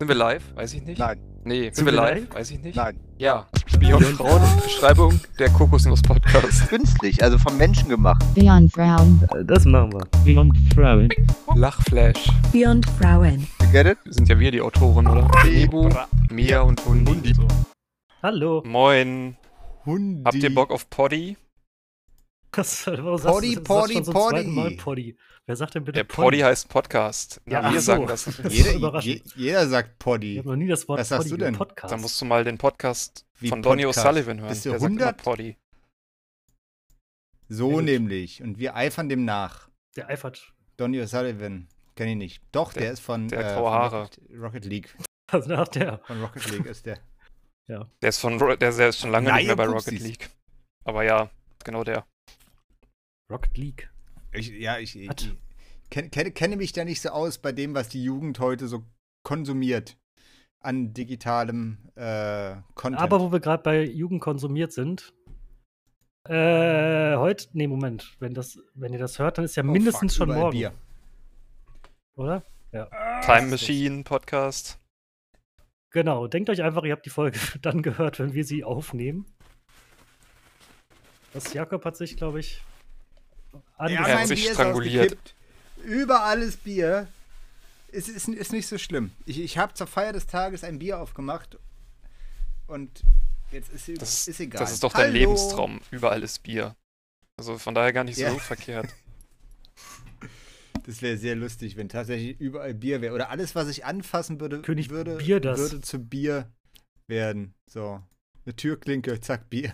Sind wir live? Weiß ich nicht. Nein, Nee, sind, Sind wir wir live? live? Weiß ich nicht. nein. Ja. Beyond Frauen, Beschreibung der Kokosnuss Podcast. Künstlich, also vom Menschen gemacht. Beyond Frauen. Äh, Das machen wir. Beyond Frauen. Lachflash. Beyond Frauen. You get it? Sind ja wir die Autoren, oder? Nebu, Mia und Hundi. Hallo. Moin. Hundi. Habt ihr Bock auf Poddy? Was, warum Poddy, sagst du, Poddy, schon zum Poddy. zweiten Mal Poddy? Wer sagt denn bitte Der Poddy heißt Podcast. Ja, Na, ach wir so. sagen das. Das Jeder, je, jeder sagt Ich Poddy. habe noch nie das Wort Was sagst Poddy du denn? im Podcast. Da musst du mal den Podcast Wie von Donny Podcast? O'Sullivan hören. Bist du Der sagt immer 100? Poddy. So gut. nämlich. Und wir eifern dem nach. Der eifert. Donny O'Sullivan. Kenn ich nicht. Doch, der, Der- ist von, der äh, von Haare. Rocket, Rocket League. Also nach der. Von Rocket League ist der. Der ist von der, der ist schon lange Nein, nicht mehr bei Rocket. League. Aber ja, genau der. Rocket League. Ich, ja, ich, ich Was? kenne, kenne, kenne mich da nicht so aus bei dem, was die Jugend heute so konsumiert an digitalem äh, Content. Aber wo wir gerade bei Jugend konsumiert sind. Äh, heute, nee, Moment. Wenn, das, wenn ihr das hört, dann ist ja Oh, mindestens fuck, schon morgen. Bier. Oder? Time Machine Podcast. Genau. Denkt euch einfach, ihr habt die Folge dann gehört, wenn wir sie aufnehmen. Das Jakob hat sich, glaube ich, Ja, angefangen. hat mein sich Bier ist stranguliert. Überall ist Bier. Es ist, ist nicht so schlimm. Ich, ich habe zur Feier des Tages ein Bier aufgemacht und jetzt ist, Das, ist egal. das ist doch dein Hallo. Lebenstraum. Überall ist Bier. Also von daher gar nicht so Ja. verkehrt. Das wäre sehr lustig, wenn tatsächlich überall Bier wäre. Oder alles, was ich anfassen würde, König würde, Bier das. würde zu Bier werden. So. Eine Türklinke, zack, Bier.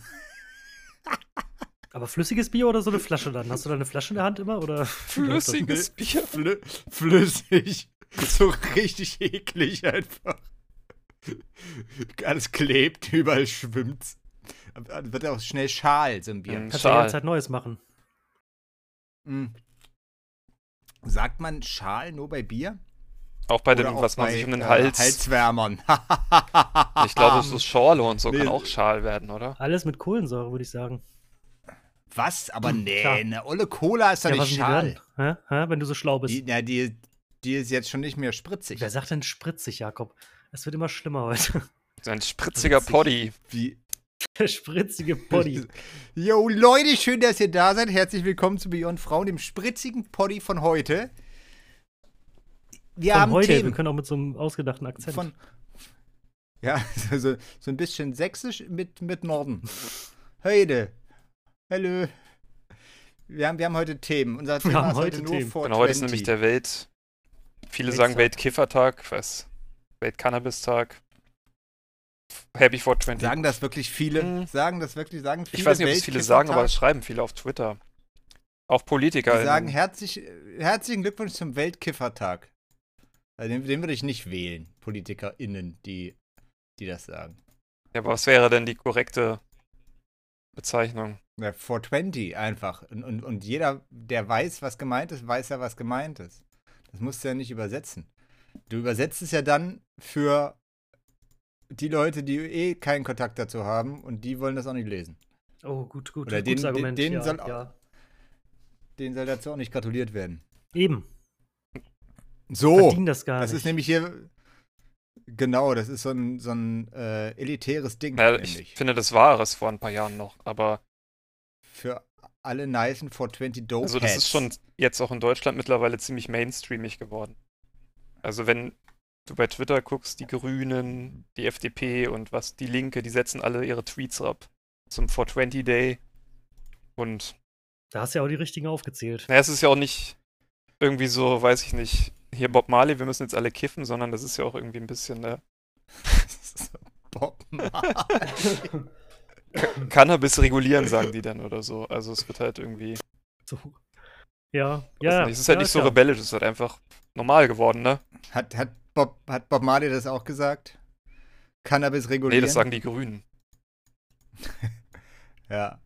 Aber flüssiges Bier oder so eine Flasche dann? Hast du da eine Flasche in der Hand immer? Oder Flüssiges Bier. Flü flüssig. So richtig eklig einfach. Alles klebt, überall schwimmt. Wird auch schnell schal, so ein Bier. Mhm. Kannst du die ganze Schal. Zeit Neues machen. Mm. Sagt man Schal nur bei Bier? Auch bei dem, auch was man bei, sich um den äh, Hals. Halswärmern. ich glaube, so Schorle und so Nee. kann auch Schal werden, oder? Alles mit Kohlensäure, würde ich sagen. Was? Aber nee, klar. eine olle Cola ist doch was nicht Schal. Hä? Hä? Wenn du so schlau bist. Die, na, die, die ist jetzt schon nicht mehr spritzig. Wer sagt denn spritzig, Jakob? Es wird immer schlimmer heute. So ein spritziger Witzig. Poddy. Wie? Der spritzige Body. Yo, Leute, schön, dass ihr da seid. Herzlich willkommen zu Beyond Frauen, dem spritzigen Poddy von heute. Wir Von haben heute. Wir Themen können auch mit so einem ausgedachten Akzent. von. Ja, so, so ein bisschen sächsisch mit, mit Norden. Heute. Hallo. Wir haben, wir haben heute Themen. Unser Thema haben ist heute heute nur Themen. vor Genau, heute ist nämlich der Welt. Viele sagen Welttag. Weltkiffertag, was? Weltcannabistag. Happy 420. Sagen das wirklich viele? Mhm. Sagen das wirklich? Sagen viele ich weiß nicht, ob es viele sagen, aber es schreiben viele auf Twitter. Auch Politiker. Die sagen herzlich, herzlichen Glückwunsch zum Weltkiffertag. Also den, den würde ich nicht wählen, PolitikerInnen, die, die das sagen. ja, aber was wäre denn die korrekte Bezeichnung? Ja, 420 einfach. Und, und, und jeder, der weiß, was gemeint ist, weiß ja, was gemeint ist. Das musst du ja nicht übersetzen. Du übersetzt es ja dann für die Leute, die eh keinen Kontakt dazu haben und die wollen das auch nicht lesen. oh, gut, gut. Oder Gutes den- Argument. den ja, soll- ja. Denen soll dazu auch nicht gratuliert werden. Eben. So, das gar das nicht. ist nämlich hier. Genau, das ist so ein, so ein äh, elitäres Ding. Ja, ich finde, das war es vor ein paar Jahren noch, aber für alle nicen 420 Dope also das ist schon jetzt auch in Deutschland mittlerweile ziemlich mainstreamig geworden. Also wenn du bei Twitter guckst, die Grünen, die FDP und was die Linke, die setzen alle ihre Tweets ab zum 420 Day und Da hast du ja auch die richtigen aufgezählt. naja, es ist ja auch nicht irgendwie so, weiß ich nicht, hier Bob Marley, wir müssen jetzt alle kiffen, sondern das ist ja auch irgendwie ein bisschen äh, Bob Marley. Cannabis regulieren, sagen die dann oder so. Also es wird halt irgendwie, So. Ja, ja. es ist halt ja, nicht so klar. rebellisch, es ist halt einfach normal geworden, ne? Hat, hat, Bob, hat Bob Marley das auch gesagt? Cannabis Nee, regulieren? das sagen die Grünen. Ja.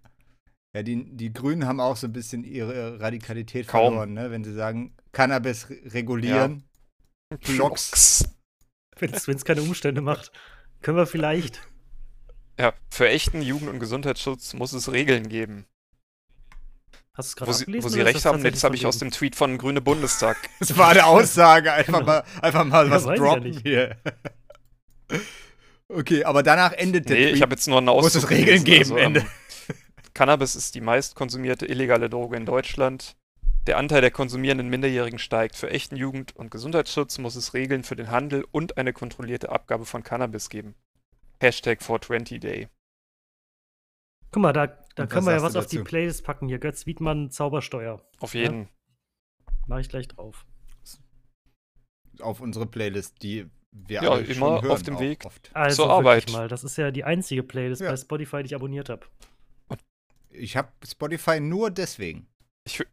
Ja, die, die Grünen haben auch so ein bisschen ihre Radikalität Kaum. verloren, ne? wenn sie sagen, Cannabis re- regulieren. Blocks. Wenn es keine Umstände macht. Können wir vielleicht. Ja, für echten Jugend- und Gesundheitsschutz muss es Regeln geben. Hast du es gerade Wo sie, wo sie recht haben, das habe ich aus dem Tweet von Grüne Bundestag. Das war eine Aussage. Einfach Genau. mal, einfach mal Ja, was ja droppen nicht. hier. Okay, aber danach endet der Nee, Tweet. ich habe jetzt nur einen Muss Auszug es Regeln geben, Ende. ähm, Cannabis ist die meist konsumierte illegale Droge in Deutschland. Der Anteil der konsumierenden Minderjährigen steigt. Für echten Jugend- und Gesundheitsschutz muss es Regeln für den Handel und eine kontrollierte Abgabe von Cannabis geben. Hashtag 420 Day. Guck mal, da, da können wir ja was auf die? Playlist packen. Hier, Götz Wiedmann, Zaubersteuer. Auf Ja. jeden. Mache ich gleich drauf. Auf unsere Playlist, die wir Ja, alle immer schon hören, auf dem Weg. Oft. Also Zur Arbeit. mal, das ist ja die einzige Playlist Ja. bei Spotify, die ich abonniert habe. Ich habe Spotify nur deswegen. Ich, hö-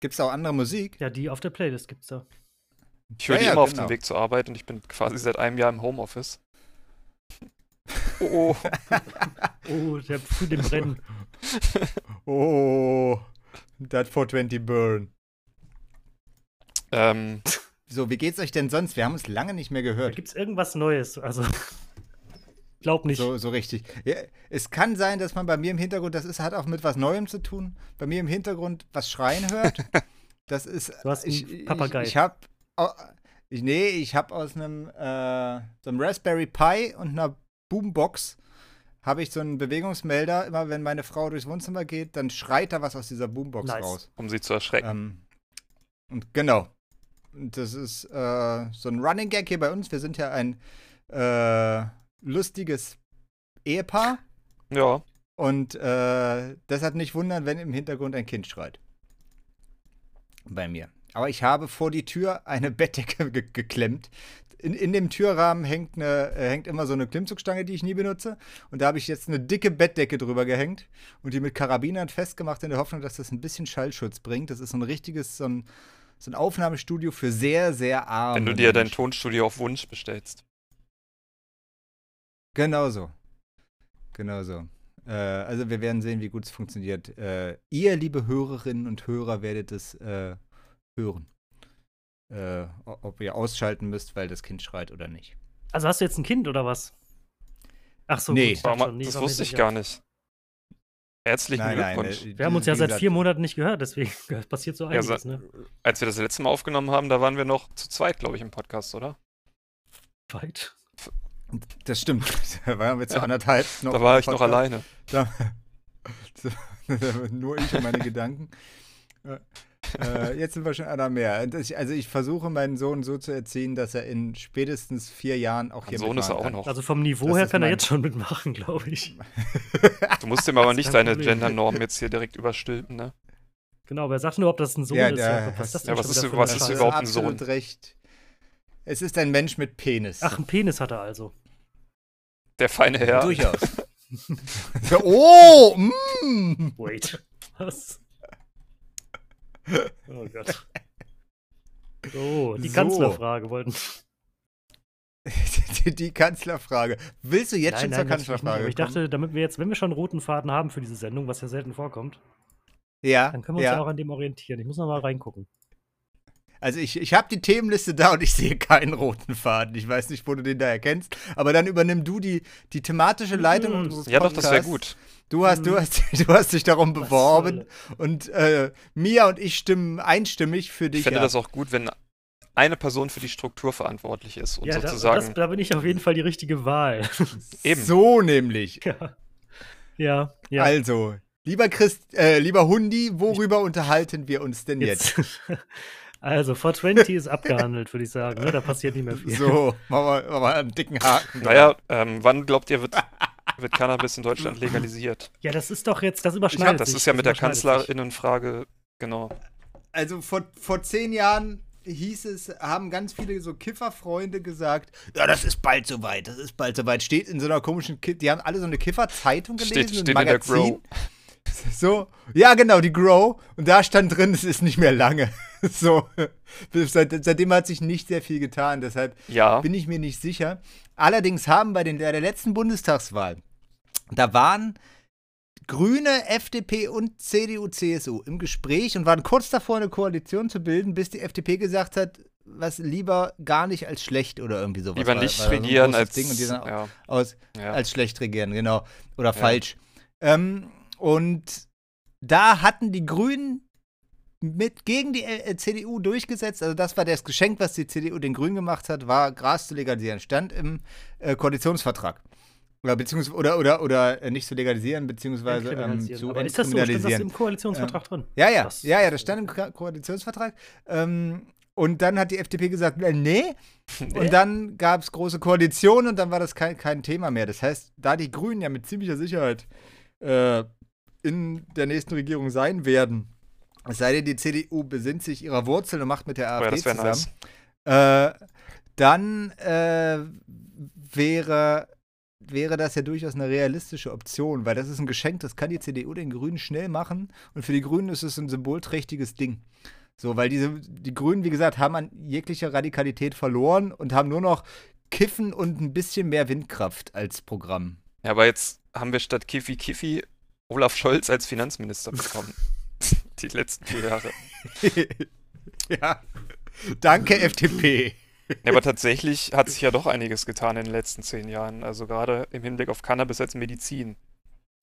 Gibt es auch andere Musik? Ja, die auf der Playlist gibt's da. ich höre Ja, die ja, immer auf genau. dem Weg zur Arbeit und ich bin quasi seit einem Jahr im Homeoffice. Oh, oh. Oh, der Früh dem Brennen. Oh, that 420 Burn. ähm, So, wie geht's euch denn sonst? Wir haben uns lange nicht mehr Da gehört. gibt's irgendwas Neues. Also, glaub nicht. So, so richtig. Ja, es kann sein, dass man bei mir im Hintergrund, das ist, hat auch mit was Neuem zu tun, bei mir im Hintergrund was schreien hört. Das ist. Du hast einen ich, Papagei. Ich, ich habe. Ich, nee, ich habe aus einem, äh, so einem Raspberry Pi und einer Boombox habe ich so einen Bewegungsmelder. Immer wenn meine Frau durchs Wohnzimmer geht, dann schreit da was aus dieser Boombox Nice. raus. um sie zu erschrecken. Ähm, und genau. Und Das ist äh, so ein Running Gag hier bei uns. Wir sind ja ein äh, lustiges Ehepaar. Ja, Und äh, deshalb nicht wundern, wenn im Hintergrund ein Kind schreit. Bei mir. Aber ich habe vor die Tür eine Bettdecke ge geklemmt. In, in dem Türrahmen hängt, eine, äh, hängt immer so eine Klimmzugstange, die ich nie benutze. Und da habe ich jetzt eine dicke Bettdecke drüber gehängt und die mit Karabinern festgemacht, in der Hoffnung, dass das ein bisschen Schallschutz bringt. Das ist so ein richtiges, so ein, so ein Aufnahmestudio für sehr, sehr arme wenn du dir dein. Tonstudio auf Wunsch bestellst. Genau so. Genau so. Äh, also wir werden sehen, wie gut es funktioniert. Äh, ihr, liebe Hörerinnen und Hörer, werdet es äh, hören. Äh, ob ihr ausschalten müsst, weil das Kind schreit oder nicht. Also hast du jetzt ein Kind oder was? Ach so, Nee. gut, Warum, schon, nee, das wusste ich gar nicht. Herzlichen Glückwunsch. äh, Wir haben uns ja seit vier Monaten nicht gehört, deswegen passiert so Ja, einiges, sa- ne? Als wir das letzte Mal aufgenommen haben, da waren wir noch zu zweit, glaube ich, im Podcast, oder? Weit. Das stimmt. Da waren wir zu Ja. anderthalb noch. da war ich noch alleine. Da, nur ich und meine Gedanken. Äh, jetzt sind wir schon einer mehr. Ich- Also ich versuche meinen Sohn so zu erziehen, dass er in spätestens vier Jahren auch hier Mein Sohn ist er auch kann. noch. Also vom Niveau Das her kann er jetzt schon mitmachen, glaube ich. Du musst ihm aber nicht deine. Gendernorm jetzt hier direkt überstülpen, ne? Genau, aber er sagt nur, ob das ein Sohn Ja, ist. Ja, was ist das ja, denn was ist was ist überhaupt ein Sohn? recht. Es ist ein Mensch mit Penis. Ach, einen Penis hat er also. Der feine Herr. Durchaus. Oh, mm. Wait. Was? Oh Gott. So, die So. Kanzlerfrage wollten. die, Kanzlerfrage. Willst du jetzt nein, schon nein, zur nicht. Kanzlerfrage Aber ich dachte, damit wir jetzt, wenn wir schon einen roten Faden haben für diese Sendung, was ja selten vorkommt, ja, dann können wir uns ja, ja. auch an dem orientieren. Ich muss noch mal reingucken. Also ich, ich habe die Themenliste da und ich sehe keinen roten Faden. Ich weiß nicht, wo du den da erkennst. Aber dann übernimm du die, die thematische Leitung Mhm. unseres Ja, doch, das wäre Podcasts. gut. Du hast, du, Mhm. hast, du hast dich darum Was beworben und äh, Mia und ich stimmen einstimmig für dich Ich fände ab. das auch gut, wenn eine Person für die Struktur verantwortlich ist und Ja, da, das, sozusagen. da bin ich auf jeden Fall die richtige Wahl. eben. So nämlich. ja. Ja, ja. Also, lieber Christ, äh, lieber Hundi, worüber unterhalten wir uns denn jetzt? Jetzt. Also, 420 ist abgehandelt, würde ich sagen. Ne? Da passiert nicht mehr viel. So, machen wir, machen wir einen dicken Haken. naja, ähm, wann glaubt ihr, wird, wird Cannabis in Deutschland legalisiert? Ja, das ist doch jetzt, das überschneidet Das sich. ist ja mit der. Kanzlerinnenfrage, genau. Also vor, vor zehn Jahren hieß es, haben ganz viele so Kifferfreunde gesagt, ja, das ist bald soweit, das ist bald soweit. Steht in so einer komischen, Ki die haben alle so eine Kifferzeitung gelesen, Steht, ein steht in der Magazin. Grow. So, ja, genau, die Grow. Und da stand drin, es ist nicht mehr lange. So, Seit, seitdem hat sich nicht sehr viel getan. Deshalb Ja, bin ich mir nicht sicher. Allerdings haben bei den, der letzten Bundestagswahl, da waren Grüne, FDP und CDU, CSU im Gespräch und waren kurz davor, eine Koalition zu bilden, bis die FDP gesagt hat, was lieber gar nicht als schlecht oder irgendwie sowas. lieber War- nicht war ein regieren als. Ding und die sind ja, aus, ja. als schlecht regieren, genau. Oder falsch. Ähm, und da hatten die Grünen mit gegen die äh, CDU durchgesetzt. Also das war das Geschenk, was die CDU den Grünen gemacht hat, war Gras zu legalisieren. Stand im äh, Koalitionsvertrag. Oder, beziehungsweise, oder, oder, oder äh, nicht zu legalisieren, beziehungsweise ähm, zu Aber ist das so? Steht das im Koalitionsvertrag drin? Ja, ja, Das- ja, ja, das stand im Ko- Koalitionsvertrag. Ähm, und dann hat die FDP gesagt, äh, nee. Und dann gab es große Koalition und dann war das kein, kein Thema mehr. Das heißt, da die Grünen ja mit ziemlicher Sicherheit in der nächsten Regierung sein werden, es sei denn, die CDU besinnt sich ihrer Wurzeln und macht mit der Oh ja, AfD das wäre zusammen, nice. äh, dann äh, wäre, wäre das ja durchaus eine realistische Option, weil das ist ein Geschenk, das kann die CDU den Grünen schnell machen und für die Grünen ist es ein symbolträchtiges Ding. So, weil diese, die Grünen, wie gesagt, haben an jeglicher Radikalität verloren und haben nur noch Kiffen und ein bisschen mehr Windkraft als Programm. Ja, aber jetzt haben wir statt Kiffi Kiffi Olaf Scholz als Finanzminister bekommen. Die letzten vier Jahre. ja. Danke, FDP. Ja, aber tatsächlich hat sich ja doch einiges getan in den letzten zehn Jahren. Also gerade im Hinblick auf Cannabis als Medizin.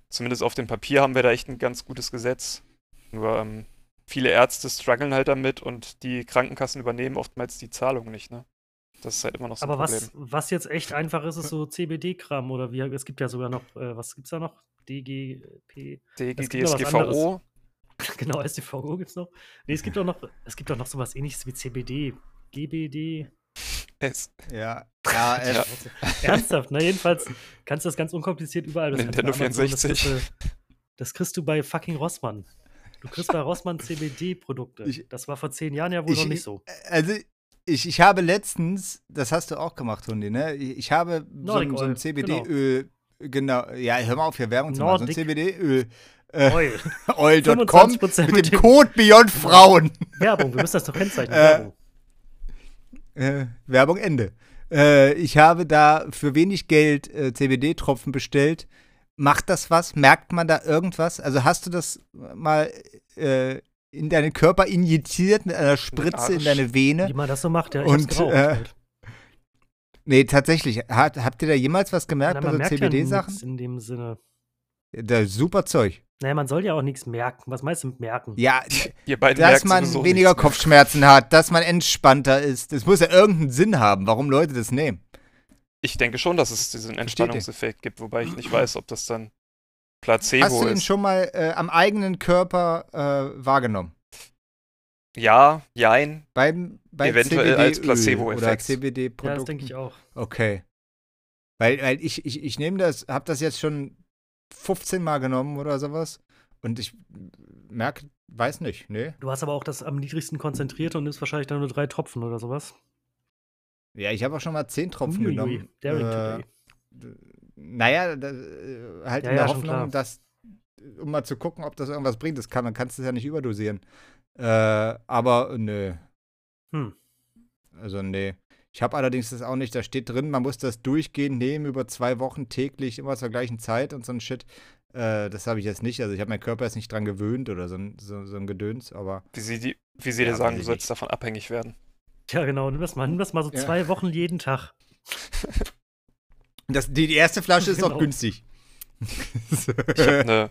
Zumindest auf dem Papier haben wir da echt ein ganz gutes Gesetz. Nur ähm, viele Ärzte strugglen halt damit und die Krankenkassen übernehmen oftmals die Zahlung nicht, ne? Das ist halt immer noch so ein Aber Problem. was, was jetzt echt einfach ist, ist so CBD-Kram oder wie, es gibt ja sogar noch, äh, was gibt's da noch? DGP, es was DSGVO, genau, StVO gibt's noch. Nee, es gibt auch noch, es gibt auch noch sowas ähnliches wie CBD, GBD. es, Ja. Ja, Ja. Ernsthaft, ne? Jedenfalls kannst du das ganz unkompliziert überall. Das Nintendo bei Amazon, 64. Das, kriegst du- das kriegst du bei fucking Rossmann. Du kriegst bei Rossmann CBD-Produkte. Das war vor zehn Jahren ja wohl Ich- noch nicht so. Also, ich, ich habe letztens, das hast du auch gemacht, Hundi, ne? Ich habe so, so ein CBD-Öl, genau. ja, hör mal auf, hier Werbung zu machen. So ein CBD-Öl, äh, Oil. oil.com 25% mit dem Code Beyond Frauen. Werbung, wir müssen das doch kennzeichnen. Äh, Werbung. Äh, Werbung Ende. Äh, ich habe da für wenig Geld äh, CBD-Tropfen bestellt. Macht das was? Merkt man da irgendwas? Also hast du das mal äh, in deinen Körper injiziert mit einer Spritze in deine Vene? Wie man das so macht, ja. Ich Und, geraucht äh, halt. Nee, tatsächlich. Hat, habt ihr da jemals was gemerkt bei so ja CBD-Sachen? nichts in dem Sinne. Da, super Zeug. Naja, man soll ja auch nichts merken. Was meinst du mit merken? Ja, dass man weniger mehr. Kopfschmerzen hat, dass man entspannter ist. Das muss ja irgendeinen Sinn haben, warum Leute das nehmen. Ich denke schon, dass es diesen Entspannungseffekt gibt, wobei ich nicht weiß, ob das dann Placebo Hast du ihn ist. schon mal äh, am eigenen Körper äh, wahrgenommen? Ja, jein. Beim, beim Eventuell als CBD-Öl Placebo-Effekt. Oder Ja, das denke ich auch. Okay. Weil, weil ich, ich, ich nehme das, habe das jetzt schon 15 Mal genommen oder sowas. Und ich merke, weiß nicht, ne? Du hast aber auch das am niedrigsten konzentriert und ist wahrscheinlich dann nur drei Tropfen oder sowas. Ja, ich habe auch schon mal 10 Tropfen Uiuiui, genommen. Daring Äh. Naja, da, äh, halt Ja, in ja, der schon Hoffnung, dass, um mal zu gucken, ob das irgendwas bringt. Das kann, man kannst es ja nicht überdosieren. Äh, aber nö. Hm. Also nee. Ich habe allerdings das auch nicht, da steht drin, man muss das durchgehend nehmen über zwei Wochen täglich, immer zur gleichen Zeit und so ein Shit. Äh, das habe ich jetzt nicht. Also ich habe meinen Körper jetzt nicht dran gewöhnt oder so ein, so, so ein Gedöns, aber Wie sie, die, wie sie dir Ja, sagen, weiß du sollst davon abhängig werden. Ja, genau. Nimm das mal, nimm das mal so Ja. zwei Wochen jeden Tag. das, die, die erste Flasche ist auch Genau. günstig. Ich habe eine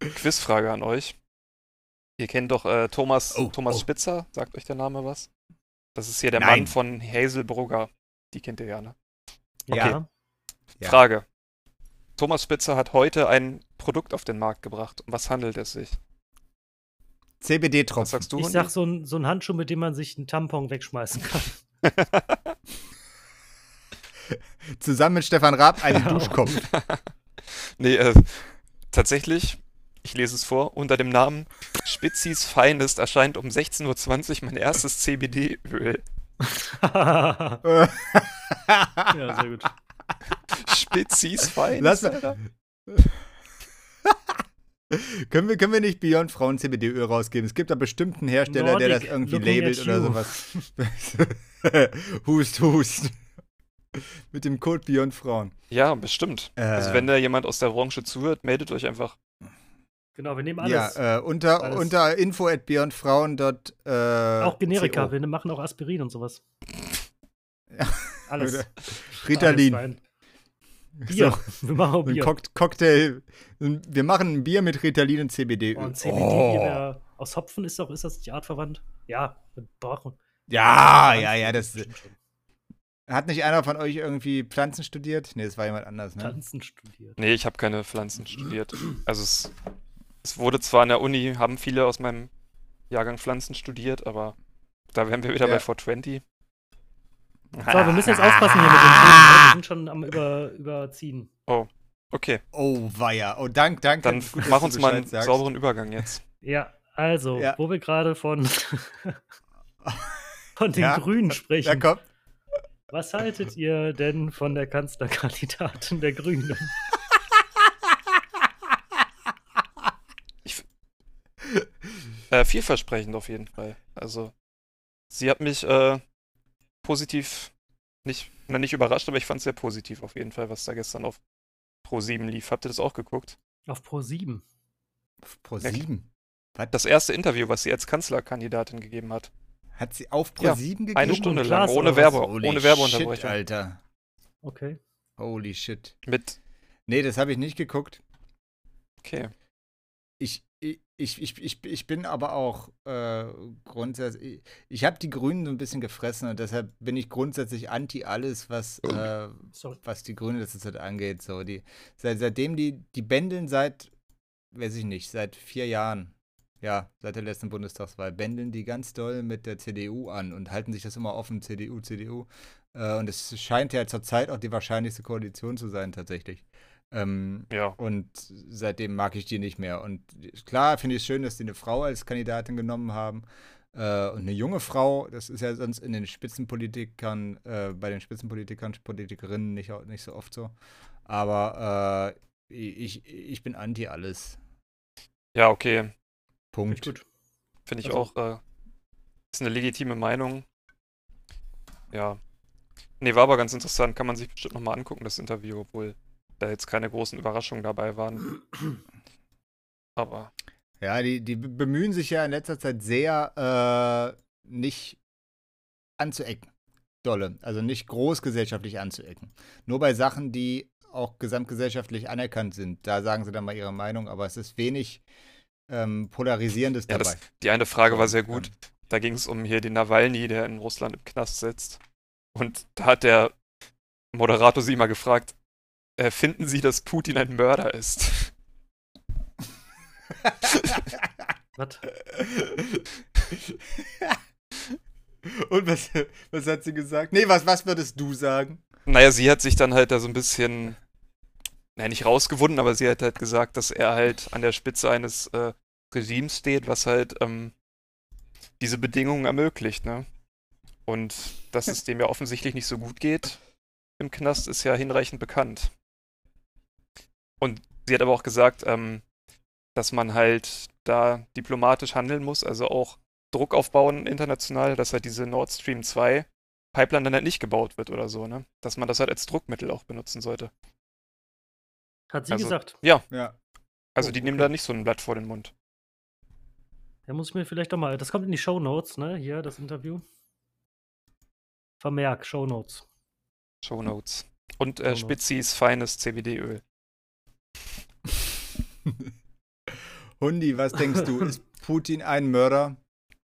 Quizfrage an euch. Ihr kennt doch äh, Thomas, Oh, Thomas oh. Spitzer, sagt euch der Name was? Das ist hier der Nein. Mann von Hazel Brugger. Die kennt ihr ja, ne? Ja. Ja. Frage. Thomas Spitzer hat heute ein Produkt auf den Markt gebracht. Um was handelt es sich? Was CBD-Tropfen. sagst du? Ich Hundi? sag so ein, so ein Handschuh, mit dem man sich einen Tampon wegschmeißen kann. Zusammen mit Stefan Raab einen. Duschkopf. nee, äh, tatsächlich, ich lese es vor, unter dem Namen Spitzis Finest erscheint um 16.20 Uhr mein erstes CBD-Öl. ja, sehr gut. Spitzis Finest, Lass mal- Alter. können, wir, können wir nicht Beyond Frauen CBD-Öl rausgeben? Es gibt da bestimmt einen Hersteller, der das Nordic, irgendwie labelt oder sowas. hust, hust. Mit dem Code Beyond Frauen. Ja, bestimmt. Also Äh. wenn da jemand aus der Branche zuhört, meldet euch einfach. Genau, wir nehmen alles. Ja, äh, unter, Alles. unter info at beyondfrauen. Äh, auch Generika, CO. wir machen auch Aspirin und sowas. Ja. Alles. Ritalin. Alles. Bier. Wir machen auch So ein Bier. Cock Cocktail. Wir machen ein Bier mit Ritalin und CBD. Oh, ein CBD Oh. wär- aus Hopfen ist doch, ist das nicht artverwandt? Ja, wir brauchen. Ja, ja, ja. Das, hat nicht einer von euch irgendwie Pflanzen studiert? Nee, das war jemand anders, ne? Pflanzen studiert. Nee, ich habe keine Pflanzen studiert. Also es, es wurde zwar an der Uni, haben viele aus meinem Jahrgang Pflanzen studiert, aber da wären wir wieder Ja. bei 420. So, wir müssen jetzt aufpassen hier mit den Themen. ne? Wir sind schon am über, überziehen. Okay, Oh, weia. Oh, dank, danke. dann Gut, mach uns mal einen sagst. sauberen Übergang jetzt. Ja, also, Ja. wo wir gerade von, von den Ja. Grünen Ja, sprechen. komm. Was haltet ihr denn von der Kanzlerkandidatin der Grünen? Äh, vielversprechend auf jeden Fall. Also, sie hat mich äh, positiv, nicht, na, nicht überrascht, aber ich fand es sehr positiv auf jeden Fall, was da gestern auf Pro 7 lief. Habt ihr das auch geguckt? Auf Pro 7. Pro 7. Das erste Interview, was sie als Kanzlerkandidatin gegeben hat. Hat sie auf Pro Ja, 7 gegeben? Eine Stunde lang, ohne? Werbe, Holy ohne Shit, Werbeunterbrechung. Alter. Okay. Holy shit. Mit, Nee, das habe ich nicht geguckt. okay. Ich, ich, ich, ich, ich, ich bin aber auch äh, grundsätzlich. Ich, habe die Grünen so ein bisschen gefressen und deshalb bin ich grundsätzlich anti alles, was, äh, was die Grüne letzte Zeit angeht. So, die, seit, seitdem die, die bändeln seit, weiß ich nicht, seit vier Jahren. Ja, seit der letzten Bundestagswahl bändeln die ganz doll mit der CDU an und halten sich das immer offen, CDU, CDU. Äh, und es scheint ja zurzeit auch die wahrscheinlichste Koalition zu sein, tatsächlich. Ähm, Ja. und seitdem mag ich die nicht mehr. Und klar finde ich es schön, dass die eine Frau als Kandidatin genommen haben. Äh, und eine junge Frau, das ist ja sonst in den Spitzenpolitikern, äh, bei den Spitzenpolitikern, Politikerinnen nicht, nicht so oft so. Aber äh, ich, ich bin anti alles. Ja, okay. Punkt. Finde ich Also- auch, äh, ist eine legitime Meinung. Ja. Nee, war aber ganz interessant. Kann man sich bestimmt nochmal angucken, das Interview, obwohl da jetzt keine großen Überraschungen dabei waren. Aber Ja, die, die be- bemühen sich ja in letzter Zeit sehr, äh, nicht anzuecken. Dolle. Also nicht großgesellschaftlich anzuecken. Nur bei Sachen, die auch gesamtgesellschaftlich anerkannt sind. Da sagen sie dann mal ihre Meinung, aber es ist wenig ähm, Polarisierendes Ja, dabei. das, die eine Frage war sehr Ähm, gut. Da ging es um hier den Nawalny, der in Russland im Knast sitzt. Und da hat der Moderator sie mal gefragt, äh, finden Sie, dass Putin ein Mörder ist? Was? Und was, was hat sie gesagt? Nee, was, was würdest du sagen? Naja, sie hat sich dann halt da so ein bisschen, naja, nicht rausgewunden, aber sie hat halt gesagt, dass er halt an der Spitze eines äh, Regimes steht, was halt ähm, diese Bedingungen ermöglicht, ne? Und dass es dem ja offensichtlich nicht so gut geht im Knast, ist ja hinreichend bekannt. Und sie hat aber auch gesagt, ähm, dass man halt da diplomatisch handeln muss, also auch Druck aufbauen international, dass halt diese Nord Stream 2 Pipeline dann halt nicht gebaut wird oder so, ne? Dass man das halt als Druckmittel auch benutzen sollte. Hat sie Also- gesagt. Ja. Also Oh, die nehmen okay. da nicht so ein Blatt vor den Mund. Da muss ich mir vielleicht doch mal. Das kommt in die Show Notes, ne? Hier, das Interview. Vermerk, Show Notes. Show Notes. Und äh, Shownotes. Spitzis feines CBD-Öl. Hundi, was denkst du? Ist Putin ein Mörder?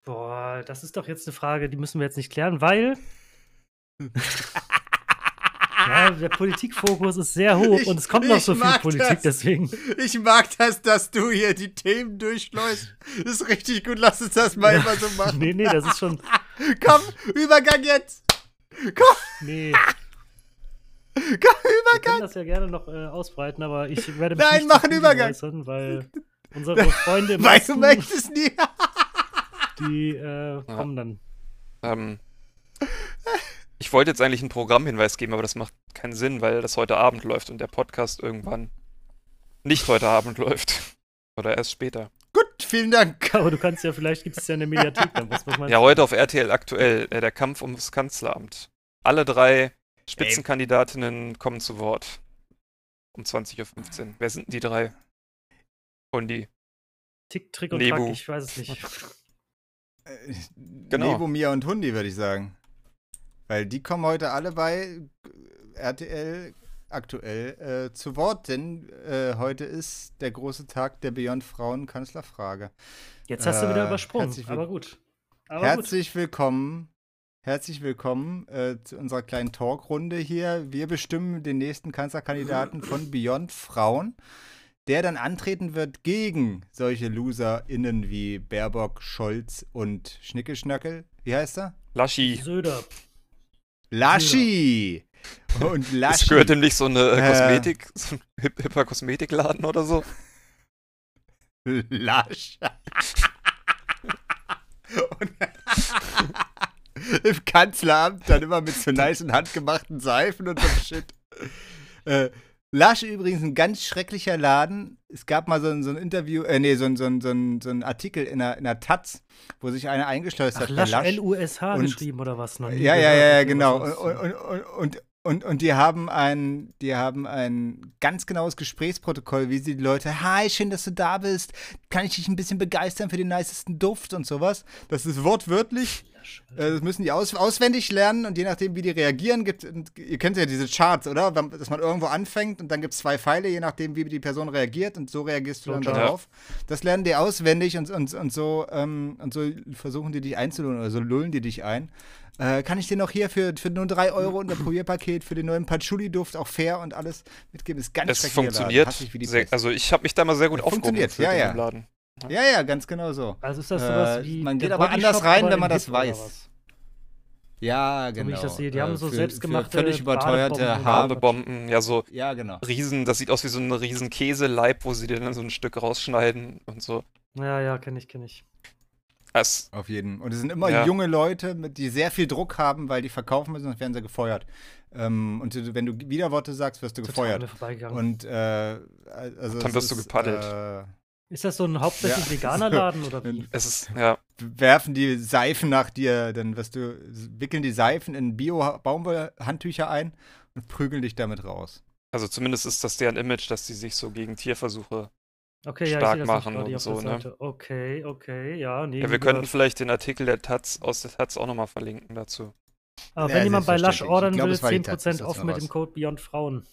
Boah, das ist doch jetzt eine Frage, die müssen wir jetzt nicht klären, weil. ja, der Politikfokus ist sehr hoch Ich- und es kommt noch so viel Politik, das. deswegen. Ich mag das, dass du hier die Themen durchschleust. Das ist richtig gut, lass uns das mal immer so machen. Nee, nee, das ist schon. Komm, Übergang jetzt. Komm, Nee, wir Übergang. können das ja gerne noch äh, ausbreiten, aber ich werde mich Nein, nicht mach einen Übergang. äußern, weil unsere Freunde im Weil du möchtest nie. die äh, kommen dann. Ähm, ich wollte jetzt eigentlich einen Programmhinweis geben, aber das macht keinen Sinn, weil das heute Abend läuft und der Podcast irgendwann nicht heute Abend läuft. Oder erst später. Gut, vielen Dank. Aber du kannst ja, vielleicht gibt es ja eine Mediathek, dann was, was meinst Ja, heute auf RTL aktuell, äh, der Kampf ums Kanzleramt. Alle drei Spitzenkandidatinnen kommen zu Wort. Um 20.15 Uhr. Wer sind denn die drei? Und die. Tick, Trick und Nebu. Track, ich weiß es nicht. Äh, Genau. Nebomir und Hundi, würde ich sagen. Weil die kommen heute alle bei RTL aktuell äh, zu Wort, denn äh, heute ist der große Tag der Beyond Frauen Kanzlerfrage. Jetzt hast du wieder Äh, übersprungen, aber gut. Aber Herzlich willkommen. Herzlich willkommen äh, zu unserer kleinen Talkrunde hier. Wir bestimmen den nächsten Kanzlerkandidaten von Beyond Frauen, der dann antreten wird gegen solche LoserInnen wie Baerbock, Scholz und Schnickeschnackel. Wie heißt er? Laschi. Söder. Laschi! Und Es Laschi. gehört dem nicht so eine Äh. Kosmetik, so ein hip, hipper Kosmetikladen oder so? Lasch. Und Im Kanzleramt dann immer mit so nice handgemachten Seifen und so Shit. Äh, Lasch übrigens ein ganz schrecklicher Laden. Es gab mal so ein, so ein Interview, äh, nee, so ein, so ein, so ein, so ein Artikel in der, in der Taz, wo sich einer eingeschleust Ach, hat. Lasch. L-U-S-H Und- geschrieben oder was? Noch Ja, ja, ja, ja, genau. Und, und, und, und, und, und die haben ein, die haben ein ganz genaues Gesprächsprotokoll, wie sie die Leute, hi, schön, dass du da bist. Kann ich dich ein bisschen begeistern für den nicesten Duft und sowas? Das ist wortwörtlich. Äh, Das müssen die aus, auswendig lernen und je nachdem, wie die reagieren, gibt ihr kennt ja diese Charts, oder? Dass man irgendwo anfängt und dann gibt es zwei Pfeile, je nachdem, wie die Person reagiert und so reagierst du dann Total. darauf. Das lernen die auswendig und, und, und, so, ähm, und so versuchen die dich einzulullen oder so lullen die dich ein. Äh, kann ich dir noch hier für, für nur 3 Euro und ein Probierpaket für den neuen Patchouli-Duft auch fair und alles mitgeben? Ist ganz Es funktioniert. Sehr, also ich habe mich da mal sehr gut Ja, aufgehoben funktioniert, ja, ja. Laden. Ja, ja, ganz genau so. Also ist das sowas Äh, wie. man geht aber anders rein, wenn man das weiß. Ja, genau. ich das sehe. Die haben so für- selbstgemachte für völlig überteuerte. Badebomben, ja so Ja, genau. riesen, das sieht aus wie so ein riesen Käseleib, wo sie dir dann so ein Stück rausschneiden und so. Ja, ja, kenne ich, kenne ich. Es, Auf jeden. Und es sind immer Ja. junge Leute, mit, die sehr viel Druck haben, weil die verkaufen müssen, sonst werden sie gefeuert. Ähm, und du, wenn du Widerworte sagst, wirst du Total gefeuert. Und äh, also Dann wirst du ist, gepaddelt. Äh, ist das so ein hauptsächlich Ja. veganer Laden oder wie? es ist, ja, werfen die Seifen nach dir, dann wirst du, wickeln die Seifen in Bio-Baumwollhandtücher ein und prügeln dich damit raus. also zumindest ist das deren Image, dass die sich so gegen Tierversuche. Okay, ja, stark das machen und so, ne? Okay, okay, ja, nee. Ja, wir könnten vielleicht den Artikel der Taz aus der Taz auch nochmal verlinken dazu. Aber Ja, wenn jemand bei Lush ordern glaub, will, es war die Taz, 10% ist das off noch mit dem Code Beyond Frauen.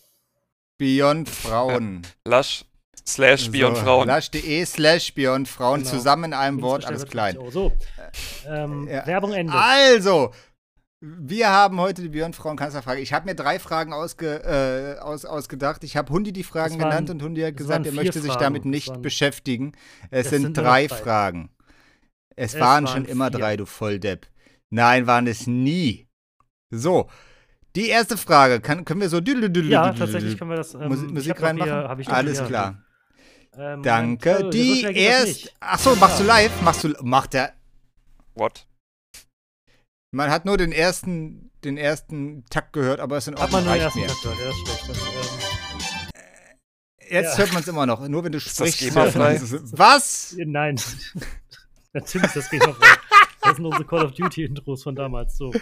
Beyond Frauen. Lush slash Beyond so, Frauen. Lush.de slash Beyond Frauen Genau. zusammen in einem Wort, alles 50 klein. So, ähm, ja. Werbung Ende. Also, wir haben heute die Beyond Frauen Kanzlerfrage. Ich habe mir drei Fragen ausge, äh, aus, ausgedacht. Ich habe Hundi die Fragen waren- genannt und Hundi hat gesagt, er möchte sich Fragen. damit nicht waren- beschäftigen. Es Es sind, sind drei. Fragen. Es, Es waren, waren schon immer vier. drei, du Volldepp. Nein, waren es nie. So, die erste Frage. Kann, können wir so. Ja, tatsächlich können wir das. Ähm, Musik, Musik hab reinmachen? Hier, Alles hier. klar. Ähm, Danke. Moment, oh, so die geht das erst. nicht. Ach so, machst du live? Machst du. Macht der. What? Man hat nur den ersten, den ersten Takt gehört, aber es sind Hat man nur den reicht. Tag gehört, ja, das ist schlecht. Das, ähm, Jetzt Ja. hört man es immer noch. Nur wenn du das sprichst. Hört man's. Was? äh, nein. Natürlich ist das GEMA-frei. Das sind unsere Call of Duty-Intros von damals. So.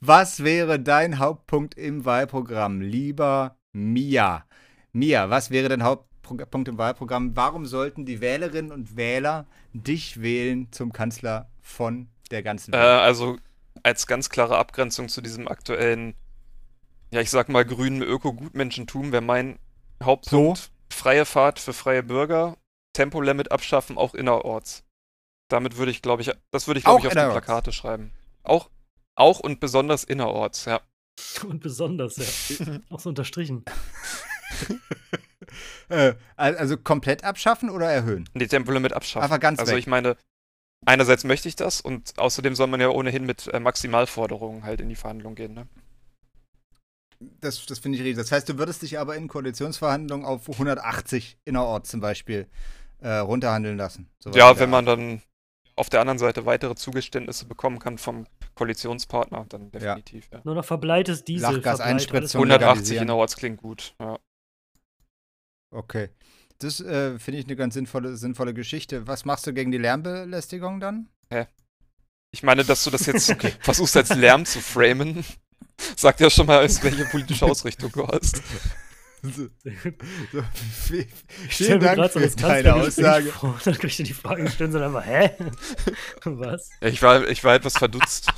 Was wäre dein Hauptpunkt im Wahlprogramm, lieber Mia? Mia, was wäre dein Hauptpunkt im Wahlprogramm? Warum sollten die Wählerinnen und Wähler dich wählen zum Kanzler von der ganzen Äh, Welt? also als ganz klare Abgrenzung zu diesem aktuellen, ja, ich sag mal, grünen Öko-Gutmenschentum wäre mein Hauptpunkt freie Fahrt für freie Bürger, Tempolimit abschaffen, auch innerorts. Damit würde ich, glaube ich, das würde ich, glaube Auch ich, auf die innerorts? Plakate schreiben. Auch, auch und besonders innerorts, ja. Und besonders, ja. Auch so unterstrichen. Äh, al- also komplett abschaffen oder erhöhen? Die Tempolimit abschaffen. Einfach ganz also weg. ich meine, einerseits möchte ich das und außerdem soll man ja ohnehin mit äh, Maximalforderungen halt in die Verhandlung gehen, ne? Das, das finde ich richtig. Das heißt, du würdest dich aber in Koalitionsverhandlungen auf 180 innerorts zum Beispiel äh, runterhandeln lassen. Ja, wenn man dann auf der anderen Seite weitere Zugeständnisse bekommen kann vom Koalitionspartner, dann definitiv, ja. Nur noch verbleites Diesel. Lachgas verbleit, einspritzen alles und 180 legalisieren. innerorts klingt gut, ja. Okay. Das äh, finde ich eine ganz sinnvolle, sinnvolle Geschichte. Was machst du gegen die Lärmbelästigung dann? Ich meine, dass du das jetzt versuchst als Lärm zu framen, sagt ja schon mal, aus welche politische Ausrichtung du hast. So, so, vi- Ich stell vielen mir Dank so für das deine Aussage. vor, Dann kriegst du die Fragen gestellt und dann einfach, hä? Was? Ich war, ich war etwas verdutzt.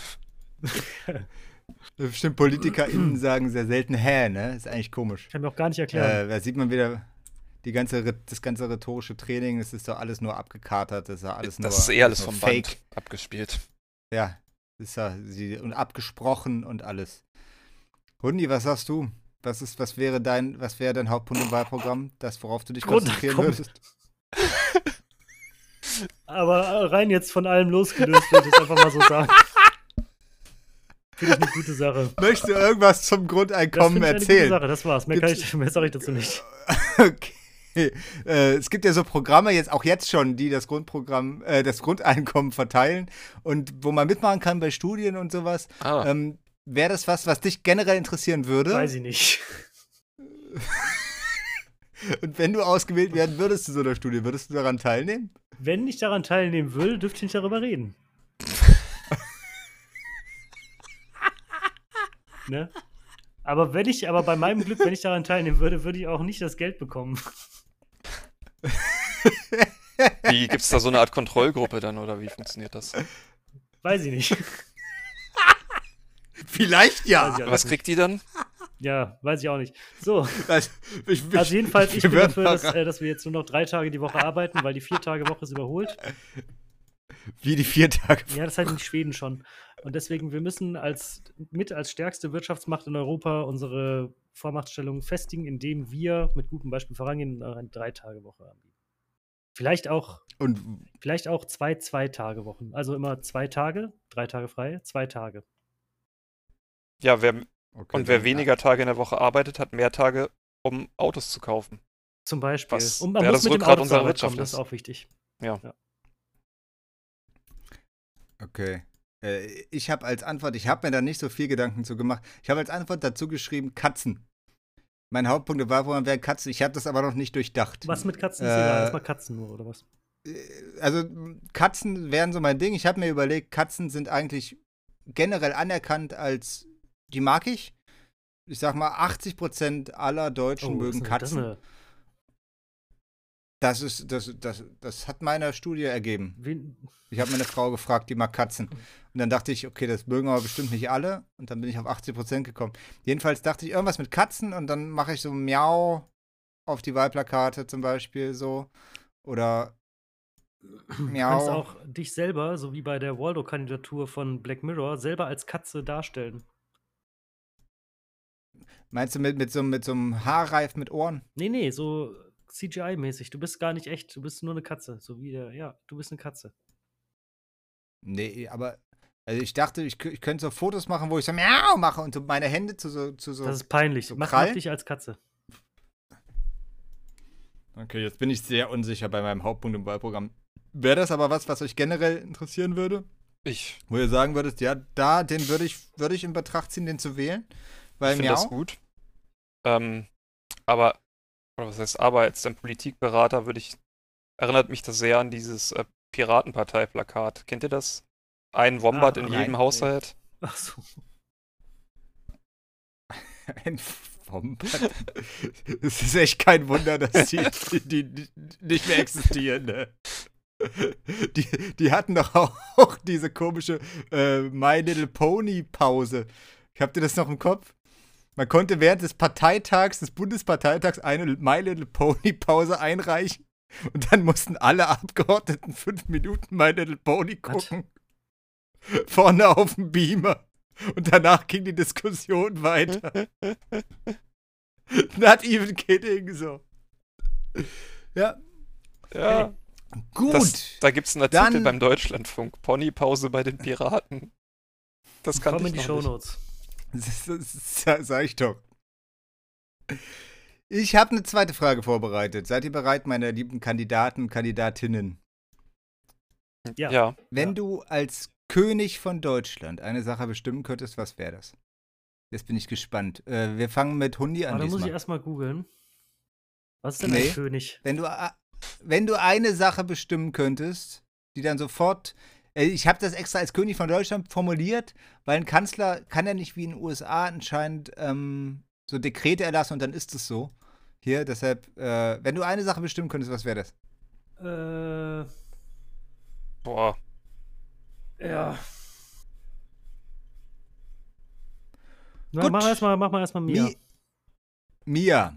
Bestimmt PolitikerInnen sagen sehr selten hä, ne? Ist eigentlich komisch. Kann mir auch gar nicht erklären. Äh, da sieht man wieder die ganze, das ganze rhetorische Training, das ist doch alles nur abgekatert, das ist ja alles nur das ist eh alles nur vom Fake. Band abgespielt. Ja, das ist ja sie, und abgesprochen und alles. Hundi, was sagst du? Was ist, was wäre dein, was wäre dein Hauptpunkt im Wahlprogramm, das worauf du dich konzentrieren Grundeinkommen. würdest? Aber rein jetzt von allem losgelöst, würde ich es einfach mal so sagen. Finde ich eine gute Sache. Möchtest du irgendwas zum Das Grundeinkommen finde ich eine gute erzählen? Sache, das war's. Mehr, kann ich, mehr sage ich dazu nicht. Okay. Äh, es gibt ja so Programme jetzt auch jetzt schon, die das Grundprogramm, äh, das Grundeinkommen verteilen und wo man mitmachen kann bei Studien und sowas. Ah, Ähm, Wäre das was, was dich generell interessieren würde? Weiß ich nicht. Und wenn du ausgewählt werden würdest zu so einer Studie, würdest du daran teilnehmen? Wenn ich daran teilnehmen würde, dürfte ich nicht darüber reden. ne? Aber wenn ich, aber bei meinem Glück, wenn ich daran teilnehmen würde, würde ich auch nicht das Geld bekommen. Wie gibt's da so eine Art Kontrollgruppe dann oder wie funktioniert das? Weiß ich nicht. Vielleicht auch Was kriegt die dann? Ja, weiß ich auch nicht. So, Also, ich, ich, also jedenfalls, ich bin dafür, dass, äh, dass wir jetzt nur noch drei Tage die Woche arbeiten, weil die Vier-Tage-Woche ist überholt. Wie die vier Tage. Ja, das hat in Schweden schon. Und deswegen, wir müssen als mit als stärkste Wirtschaftsmacht in Europa unsere Vormachtstellung festigen, indem wir mit gutem Beispiel vorangehen und eine Drei-Tage-Woche anbieten. Vielleicht auch, Und vielleicht auch zwei Zwei-Tage-Wochen. Also immer zwei Tage, drei Tage frei, zwei Tage. Ja, wer, okay, und wer dann- weniger Tage in der Woche arbeitet, hat mehr Tage, um Autos zu kaufen. Zum Beispiel. Was und man ja muss das mit dem Rückgrat Auto zur unserer Wirtschaft kommen, das ist. ist auch wichtig. Okay. Äh, ich habe als Antwort, ich habe mir da nicht so viel Gedanken zu gemacht. Ich habe als Antwort dazu geschrieben Katzen. Mein Hauptpunkt war, wo man wäre Katzen. Ich habe das aber noch nicht durchdacht. Was mit Katzen ist Äh, egal, erstmal Katzen nur, oder was? also m, Katzen wären so mein Ding. Ich habe mir überlegt, Katzen sind eigentlich generell anerkannt als, die mag ich. Ich sag mal, 80% aller Deutschen Oh, mögen Katzen. Das ist, das, das, das hat meiner Studie ergeben. wen- Ich habe meine Frau gefragt, die mag Katzen. Und dann dachte ich, okay, das mögen aber bestimmt nicht alle. Und dann bin ich auf 80% gekommen. Jedenfalls dachte ich irgendwas mit Katzen und dann mache ich so Miau auf die Wahlplakate zum Beispiel so. Oder Du kannst Miau. auch dich selber, so wie bei der Waldo-Kandidatur von Black Mirror, selber als Katze darstellen. Meinst du mit, mit, so, mit so einem Haarreif mit Ohren? Nee, nee, so CGI-mäßig. Du bist gar nicht echt, du bist nur eine Katze. So wie der, ja, du bist eine Katze. Nee, aber also ich dachte, ich, ich könnte so Fotos machen, wo ich so Miau mache und so meine Hände zu so. Zu so Das ist peinlich. so mach, Krallen? mach dich als Katze. okay, jetzt bin ich sehr unsicher bei meinem Hauptpunkt im Wahlprogramm. Wäre das aber was, was euch generell interessieren würde? Ich Wo ihr sagen würdet, ja, da, den würde ich, würde ich in Betracht ziehen, den zu wählen? Weil finde das gut. Ähm, aber, oder was heißt aber, als dein Politikberater würde ich, erinnert mich das sehr an dieses äh, Piratenpartei-Plakat. Kennt ihr das? Ein Wombat Ah, in nein. jedem Haushalt. Ach so. ein Wombat. Es ist echt kein Wunder, dass die, die, die nicht mehr existieren. Ne? Die, die hatten doch auch diese komische äh, My Little Pony Pause. Habt ihr das noch im Kopf? Man konnte während des Parteitags, des Bundesparteitags, eine My Little Pony Pause einreichen. Und dann mussten alle Abgeordneten fünf Minuten My Little Pony Was? gucken. Vorne auf dem Beamer. Und danach ging die Diskussion weiter. Not even kidding, so. Ja, Ja, gut. das, da gibt es einen Artikel Dann- beim Deutschlandfunk. Ponypause bei den Piraten. Das kann Komm in ich die noch nicht. Das, das, das sag ich doch. Ich habe eine zweite Frage vorbereitet. Seid ihr bereit, meine lieben Kandidaten und Kandidatinnen? Ja. Ja, Wenn Ja. du als König von Deutschland eine Sache bestimmen könntest, was wäre das? Jetzt bin ich gespannt. Äh, wir fangen mit Hundi an Aber da muss ich diesmal. erstmal googeln. Was ist denn Nee. ein König? Wenn du, wenn du eine Sache bestimmen könntest, die dann sofort. Äh, Ich habe das extra als König von Deutschland formuliert, weil ein Kanzler kann ja nicht wie in den USA anscheinend ähm, so Dekrete erlassen und dann ist es so. Hier, deshalb, äh, wenn du eine Sache bestimmen könntest, was wäre das? Äh, boah. ja. Na, Gut. mach erstmal mach mal erstmal Mia. Mi Mia.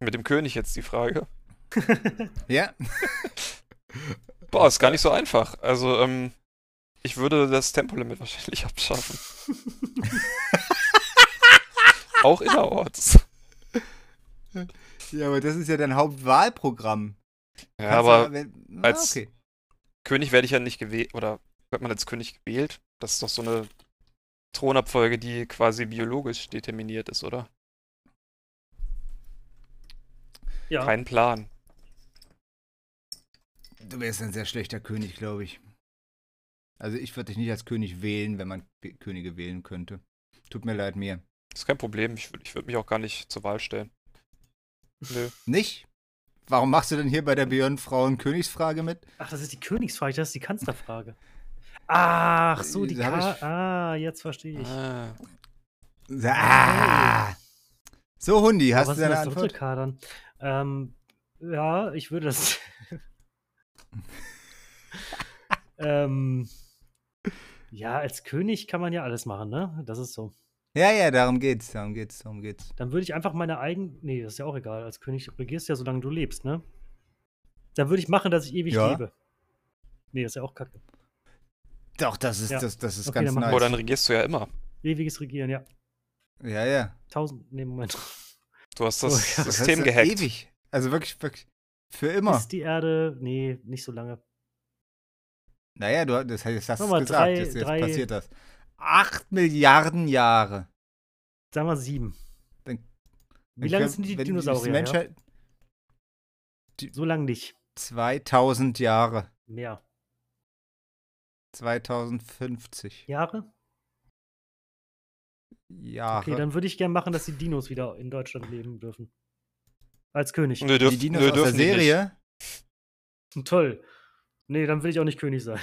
Mit dem König jetzt die Frage. Ja? Boah, ist gar nicht so einfach. Also, ähm, ich würde das Tempolimit wahrscheinlich abschaffen. Auch innerorts. Ja, aber das ist ja dein Hauptwahlprogramm. Ja, Kannst aber du- wenn, ah, als- okay. König werde ich ja nicht gewählt, oder wird man als König gewählt? Das ist doch so eine Thronabfolge, die quasi biologisch determiniert ist, oder? ja. Kein Plan. Du wärst ein sehr schlechter König, glaube ich. Also ich würde dich nicht als König wählen, wenn man K- Könige wählen könnte. Tut mir leid, mir. Ist kein Problem. Ich, ich würde mich auch gar nicht zur Wahl stellen. Nö. Nicht? Warum machst du denn hier bei der Björn Frauen Königsfrage mit? Ach, das ist die Königsfrage, das ist die Kanzlerfrage. Ach so, die Äh, hab Ka ich- Ah, jetzt verstehe ich. Ah, Ah. So, Hundi, hast du deine das Antwort? Kadern? Ähm, ja, ich würde das. ähm, ja, als König kann man ja alles machen, ne? Das ist so. Ja, ja, darum geht's, darum geht's, darum geht's. Dann würde ich einfach meine eigenen. Nee, das ist ja auch egal. Als König regierst du ja, solange du lebst, ne? Dann würde ich machen, dass ich ewig Ja. lebe. Nee, das ist ja auch kacke. Doch, das ist, Ja. das, das ist Okay, ganz nice. aber dann regierst du ja immer. Ewiges Regieren, ja. ja, ja. Tausend. Nee, Moment. Du hast Oh, das ja. Das System heißt, gehackt. Ewig. Also wirklich, wirklich. Für immer. Ist die Erde. Nee, nicht so lange. Naja, du das hast, hast Sag du mal, gesagt. drei- jetzt, jetzt drei- passiert das. Acht Milliarden Jahre. Sagen wir sieben. Dann- Wie lange sind die Dinosaurier? Menschheit So lange nicht. 2000 Jahre. Mehr. 2050 Jahre? Jahre. Okay, dann würde ich gerne machen, dass die Dinos wieder in Deutschland leben dürfen. Als König. Nö, dürf, die Dinos nö, aus der die nicht. Serie. Toll. Nee, dann will ich auch nicht König sein.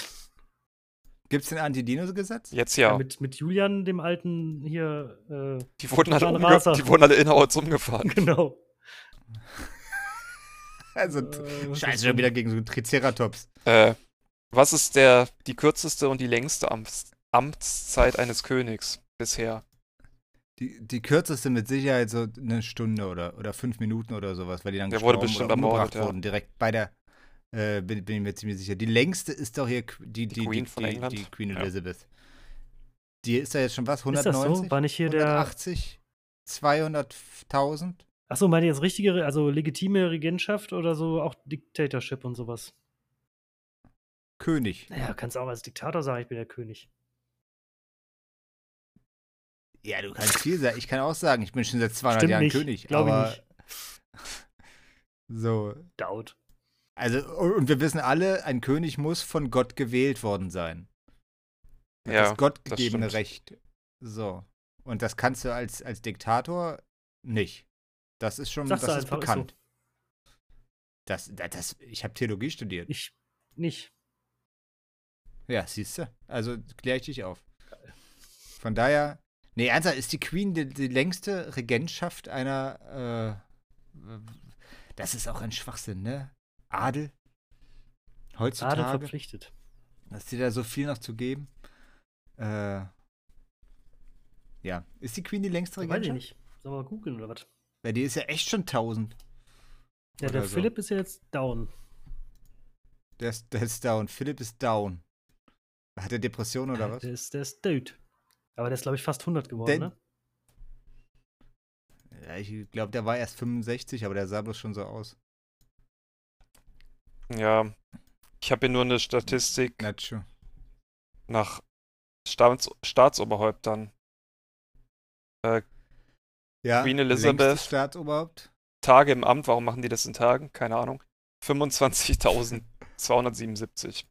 Gibt es ein Anti-Dinos-Gesetz? Jetzt ja. Mit, mit Julian, dem alten hier, äh, Die wurden alle, umge die wurden alle innerorts umgefahren. genau. Also, Äh, was scheiße, ist schon wieder gegen so einen Triceratops. Äh, was ist der die kürzeste und die längste Amts Amtszeit eines Königs bisher? Die, die kürzeste mit Sicherheit so eine Stunde oder, oder fünf Minuten oder sowas, weil die dann Der wurde bestimmt umgebracht ja. wurden. Direkt bei der, äh, bin, bin ich mir ziemlich sicher. Die längste ist doch hier Qu- die, die, Queen die, von die, England? die Queen Ja. Elizabeth. Die ist da jetzt schon was? Ist das 190? so? War nicht hier der. 180? 200.000? Achso, meine jetzt richtige, also legitime Regentschaft oder so auch Dictatorship und sowas? König. Naja, kannst auch als Diktator sagen, ich bin der König. Ja, du kannst viel sagen. Ich kann auch sagen, ich bin schon seit 200 Stimmt Jahren nicht. König. Glaube ich aber nicht. So. Doubt. Also, und wir wissen alle, ein König muss von Gott gewählt worden sein. Hat Ja, das Gott das gegebene stimmt. Recht. So. Und das kannst du als, als Diktator nicht. Das ist schon, das ist einfach, ist bekannt. Das, das, das, ich habe Theologie studiert. Ich nicht. Ja, siehst du. Also kläre ich dich auf. Von daher, nee, ernsthaft, ist die Queen die, die längste Regentschaft einer, äh, das ist auch ein Schwachsinn, ne? Adel? Heutzutage? verpflichtet. Dass dir da so viel noch zu geben? Äh, ja. Ist die Queen die längste Weiß ich Regentschaft? nicht. Sollen wir mal googeln oder was? Weil die ist ja echt schon 1000. Ja, der so. Philipp ist ja jetzt down. Der ist, der ist down. Philipp ist down. Hat er Depression oder was? Der ist, der ist tot. Aber der ist, glaube ich, fast 100 geworden, Den- ne? Ja, ich glaube, der war erst 65, aber der sah bloß schon so aus. Ja. Ich habe hier nur eine Statistik Nacho. nach Staats Staatsoberhäuptern. Ja, Queen Elizabeth. Staatsoberhaupt. Tage im Amt, warum machen die das in Tagen? Keine Ahnung. 25.277.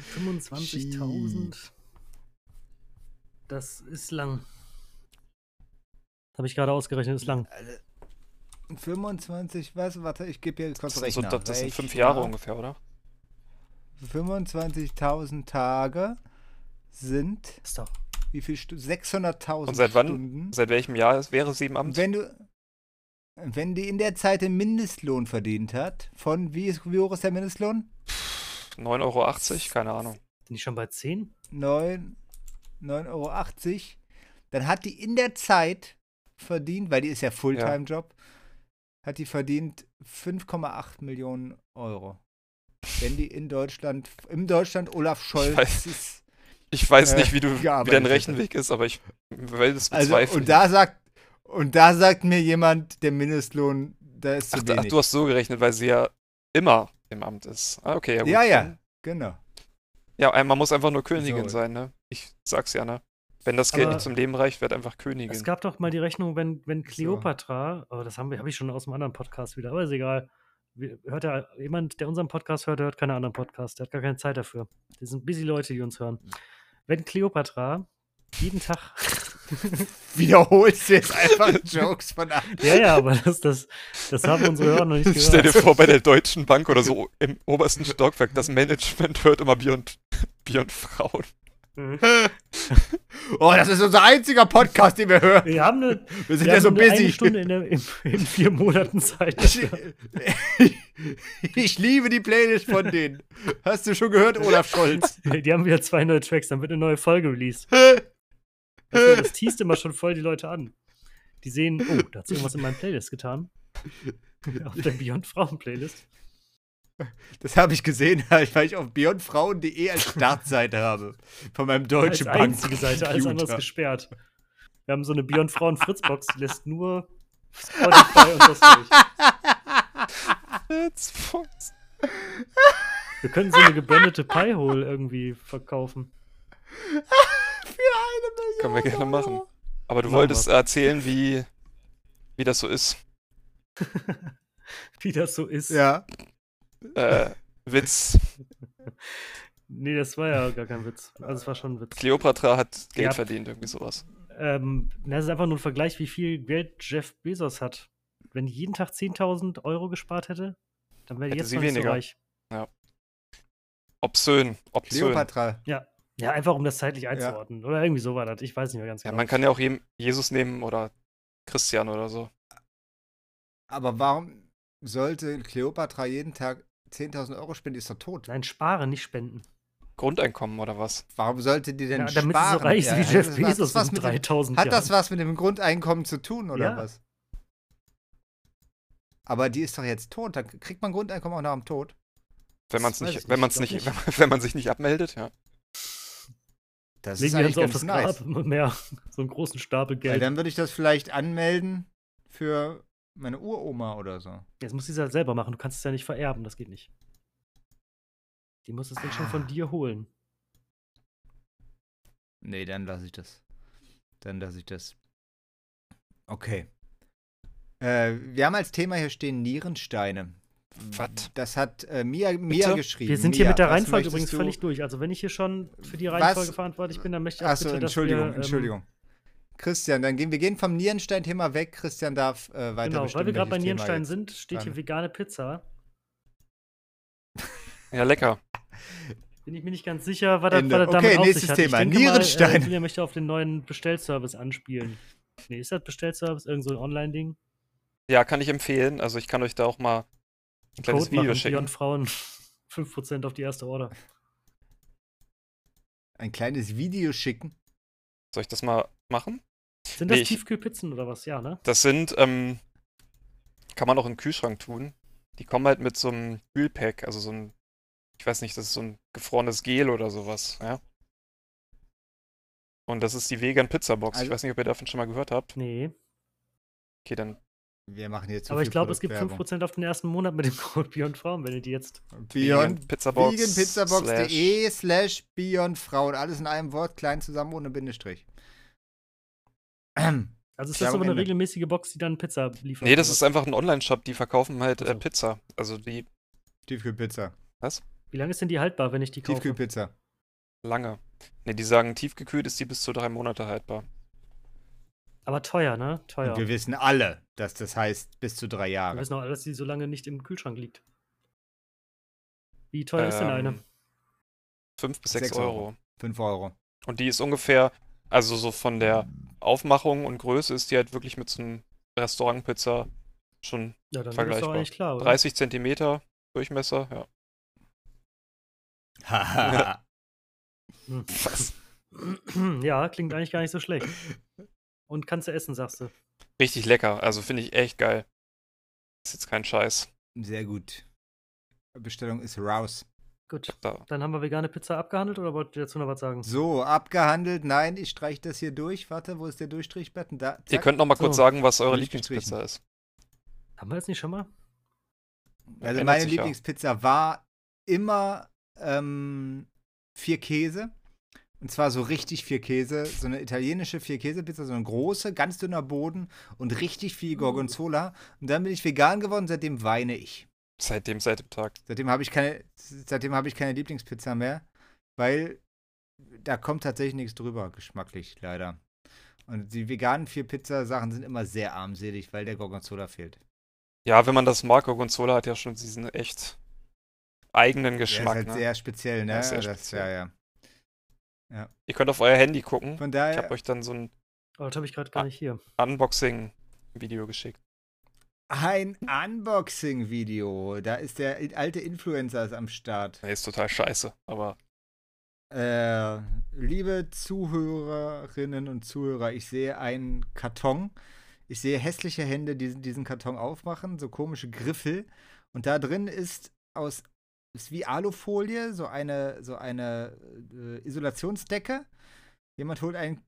25.000. Das ist lang. Habe ich gerade ausgerechnet, ist lang. Also, 25, was? Warte, ich gebe hier kurz Das so, Rechner. das sind fünf. Jahre ungefähr, oder? 25.000 Tage sind Ist doch. wie viel Stunden? 600.000 Und seit wann? Stunden. Seit welchem Jahr es wäre sie im Und Amt? wenn du wenn die in der Zeit den Mindestlohn verdient hat, von wie, ist, wie hoch ist der Mindestlohn? 9,80 Euro? Keine Ahnung. Sind die schon bei 10? 9 9,80 Euro. Dann hat die in der Zeit verdient, weil die ist ja Fulltime-Job, hat die verdient 5,8 Millionen Euro. Wenn die in Deutschland, im Deutschland Olaf Scholz weiß- ist. Ich weiß Äh, nicht, wie, du, wie dein. Rechenweg ist, aber ich will das Also, bezweifeln. und da sagt, und da sagt mir jemand, der Mindestlohn, da ist zu ach, da- ach, wenig. du hast so gerechnet, weil sie ja immer im Amt ist. Ah, okay, ja gut. ja, ja, genau. Ja, ein- man muss einfach nur Königin So. sein, ne? Ich sag's ja, ne? Wenn das Geld Aber nicht zum Leben reicht, wird einfach Königin. Es gab doch mal die Rechnung, wenn, wenn Cleopatra, oh, das habe ich schon aus einem anderen Podcast wieder, aber ist egal. Hört ja jemand, der unseren Podcast hört, der hört keine anderen Podcasts, der hat gar keine Zeit dafür. Das sind busy Leute, die uns hören. Wenn Cleopatra jeden Tag. Wiederholst du jetzt einfach Jokes von anderen. ja, ja, aber das, das, das haben unsere Hörer noch nicht gehört. Stell dir vor, bei der Deutschen Bank oder so im obersten Stockwerk, das Management hört immer Beyond, Beyond Frauen. Oh, das ist unser einziger Podcast, den wir hören. Wir haben eine, Wir sind wir ja haben so eine, busy. eine Stunde in, der, in, in vier Monaten Zeit. Ich, dafür. ich liebe die Playlist von denen. Hast du schon gehört, Olaf Scholz? Die haben wieder zwei neue Tracks, dann wird eine neue Folge released. Du, das teast immer schon voll die Leute an. Die sehen, oh, da hat sich irgendwas in meinem Playlist getan. Auf der Beyond Frauen Playlist. Das habe ich gesehen, weil ich auf beyondfrauen.de als Startseite habe. Von meinem Als deutschen Bank. einzige Seite, alles anderes gesperrt. Wir haben so eine Beyond Frauen Fritzbox, die lässt nur Spotify und das durch. Fox. Wir können so eine gebändete Piehole irgendwie verkaufen. Können wir gerne machen. Aber du Machen wolltest erzählen, wie, wie das so ist. Wie das so ist. Ja. Äh, Witz. Nee, das war ja gar kein Witz. Also es war schon ein Witz. Kleopatra hat Geld Ja. verdient, irgendwie sowas. Ähm, das ist einfach nur ein Vergleich, wie viel Geld Jeff Bezos hat. Wenn die jeden Tag 10.000 Euro gespart hätte, dann wäre Hätte jetzt sie noch nicht so weniger. reich. Obszön. Obszön. Kleopatra. Ja, einfach um das zeitlich einzuordnen. Oder irgendwie so war das. Ich weiß nicht mehr ganz Ja, genau. man kann ja auch Jesus nehmen oder Christian oder so. Aber warum sollte Kleopatra jeden Tag 10.000 Euro spenden? Die ist doch tot. Nein, sparen, nicht spenden. Grundeinkommen oder was? Warum sollte die denn Ja, damit sie sparen? so reich ist wie hat Jeff das Bezos was mit dem, 3000 Hat das was mit dem Grundeinkommen zu tun, oder Ja. was? Aber die ist doch jetzt tot. Dann kriegt man Grundeinkommen auch nach dem Tod. Wenn man es nicht, ich wenn nicht, nicht, wenn man sich nicht abmeldet, ja. Das Legen ist wir eigentlich uns auf ganz das nice. Grab mehr. So einen großen Stapel Weil Geld. dann würde ich das vielleicht anmelden für meine Uroma oder so. Jetzt muss sie es halt selber machen. Du kannst es ja nicht vererben. Das geht nicht. Die muss es dann schon von Ah. dir holen. Nee, dann lasse ich das. Dann lasse ich das. Okay. Äh, wir haben als Thema hier stehen Nierensteine. Was? Das hat äh, Mia, Mia Bitte? geschrieben. Wir sind hier Mia, mit der was Reihenfolge übrigens du- völlig durch. Also wenn ich hier schon für die Was? Reihenfolge verantwortlich bin, dann möchte ich auch Achso, bitte, dass Entschuldigung, wir, ähm, Entschuldigung. Christian, dann gehen wir gehen vom Nierenstein-Thema weg. Christian darf äh, weiter Genau, weil wir gerade bei Nierenstein sind, steht hier vegane Pizza. Ja, lecker. Bin ich mir nicht ganz sicher, was das, Ende. was das damit Okay, auf nächstes sich hat. Thema. Ich denke Nierenstein. Mal, äh, Julia möchte auf den neuen Bestellservice anspielen. Nee, ist das Bestellservice? Irgend so ein Online-Ding? Ja, kann ich empfehlen. Also ich kann euch da auch mal ein kleines Code Video machen, schicken. Beyond Frauen 5% auf die erste Order. Ein kleines Video schicken. Soll ich das mal machen? Sind das Nee, ich- Tiefkühlpizzen oder was? Ja, ne? Das sind, ähm, kann man auch in den Kühlschrank tun. Die kommen halt mit so einem Kühlpack, also so ein, ich weiß nicht, das ist so ein gefrorenes Gel oder sowas, ja. Und das ist die Vegan Pizza Box. ich Also- weiß nicht, ob ihr davon schon mal gehört habt. Nee. Okay, dann Wir machen jetzt so Aber ich glaube, es gibt Produktwerbung. 5% auf den ersten Monat mit dem Code Beyond Frauen, wenn ihr die jetzt. Beyond Pizzabox. veganpizzabox.de slash beyondfrauen. Alles in einem Wort, klein zusammen ohne Bindestrich. Also ist das aber eine Ende. regelmäßige Box, die dann Pizza liefert? Nee, das ist einfach ein Online-Shop, die verkaufen halt äh, so. Pizza. Also die Tiefkühlpizza. was? Wie lange ist denn die haltbar, wenn ich die kaufe? Tiefkühlpizza. lange. Ne, die sagen, tiefgekühlt ist die bis zu drei Monate haltbar. Aber teuer, ne? Teuer. Und wir wissen alle, dass das heißt bis zu drei Wir Jahre. wissen auch, dass die so lange nicht im Kühlschrank liegt. Wie teuer ist denn eine? Ähm, Fünf bis sechs, Sechs Euro. Euro. Fünf Euro. Und die ist ungefähr, also so von der Aufmachung und Größe ist die halt wirklich mit so einem Restaurantpizza schon Ja, dann ist doch vergleichbar. eigentlich klar, oder? 30 Zentimeter Durchmesser, ja. Haha. Hm. Was? Ja, klingt eigentlich gar nicht so schlecht. Und kannst du essen, sagst du. Richtig lecker. Also finde ich echt geil. Ist jetzt kein Scheiß. Sehr gut. Bestellung ist raus. Gut. Da. Dann haben wir vegane Pizza abgehandelt oder wollt ihr dazu noch was sagen? So, abgehandelt. Nein, ich streiche das hier durch. Warte, wo ist der Durchstrichbutton? Da. Ihr könnt noch mal kurz So. sagen, was eure. Lieblingspizza ist. Haben wir das nicht schon mal? Also Ändert meine sich ja. Lieblingspizza war immer ähm, vier Käse. Und zwar so richtig vier Käse. So eine italienische Vier-Käse-Pizza, so eine große, ganz dünner Boden und richtig viel Gorgonzola. Und dann bin ich vegan geworden, seitdem weine ich. Seitdem, seit dem Tag. Seitdem habe ich keine, seitdem habe ich keine Lieblingspizza mehr, weil da kommt tatsächlich nichts drüber, geschmacklich, leider. Und die veganen vier Pizza-Sachen sind immer sehr armselig, weil der Gorgonzola fehlt. Ja, wenn man das mag, Gorgonzola hat ja schon diesen echt eigenen Der ist Geschmack. halt ne? sehr speziell, ne? Ja, sehr das, speziell. ja, ja. Ihr könnt auf euer Handy gucken. Von Ich daher, habe euch dann so ein Oh, das habe ich gerade gar nicht hier. Unboxing-Video geschickt. ein Unboxing-Video. Da ist der alte Influencer am Start. Der ist total scheiße, aber Äh, liebe Zuhörerinnen und Zuhörer, ich sehe einen Karton. Ich sehe hässliche Hände, die diesen Karton aufmachen, so komische Griffel. Und da drin ist aus ist wie Alufolie, so eine, so eine äh, Isolationsdecke. Jemand holt einen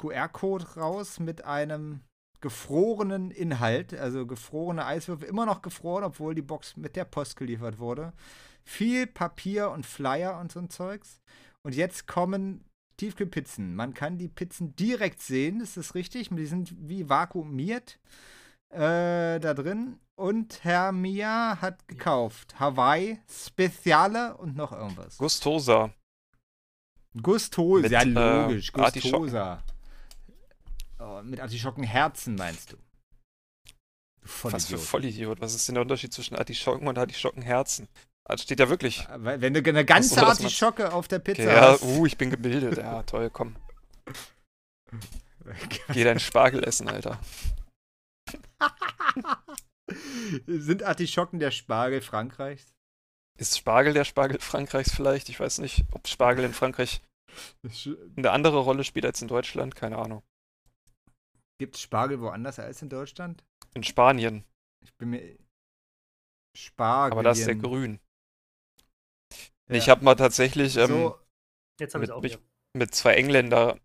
QR-Code raus mit einem gefrorenen Inhalt, also gefrorene Eiswürfel, immer noch gefroren, obwohl die Box mit der Post geliefert wurde. Viel Papier und Flyer und so ein Zeugs. Und jetzt kommen Tiefkühlpizzen. Man kann die Pizzen direkt sehen, ist das richtig? Die sind wie vakuumiert äh, da drin. Und Herr Mia hat gekauft Hawaii, Speziale und noch irgendwas. Gustosa. Gustosa, Mit, ja äh, logisch, Artischocken. Gustosa. Oh, mit Artischockenherzen meinst du? Du Was für Vollidiot. Vollidiot. Was ist denn der Unterschied zwischen Artischocken und Artischockenherzen? Das steht ja wirklich. Weil Wenn du eine ganze so, Artischocke auf der Pizza Okay, ja, hast. uh, ich bin gebildet. Ja, toll, komm. Geh deinen Spargel essen, Alter. Sind Artischocken der Spargel Frankreichs? Ist Spargel der Spargel Frankreichs vielleicht? Ich weiß nicht, ob Spargel in Frankreich eine andere Rolle spielt als in Deutschland. Keine Ahnung. Gibt es Spargel woanders als in Deutschland? In Spanien, Ich bin mir. Spargel. aber da ist der grün. Ja. Ich habe mal tatsächlich ähm, so, Jetzt habe ich mit, es auch mich mit zwei Engländer,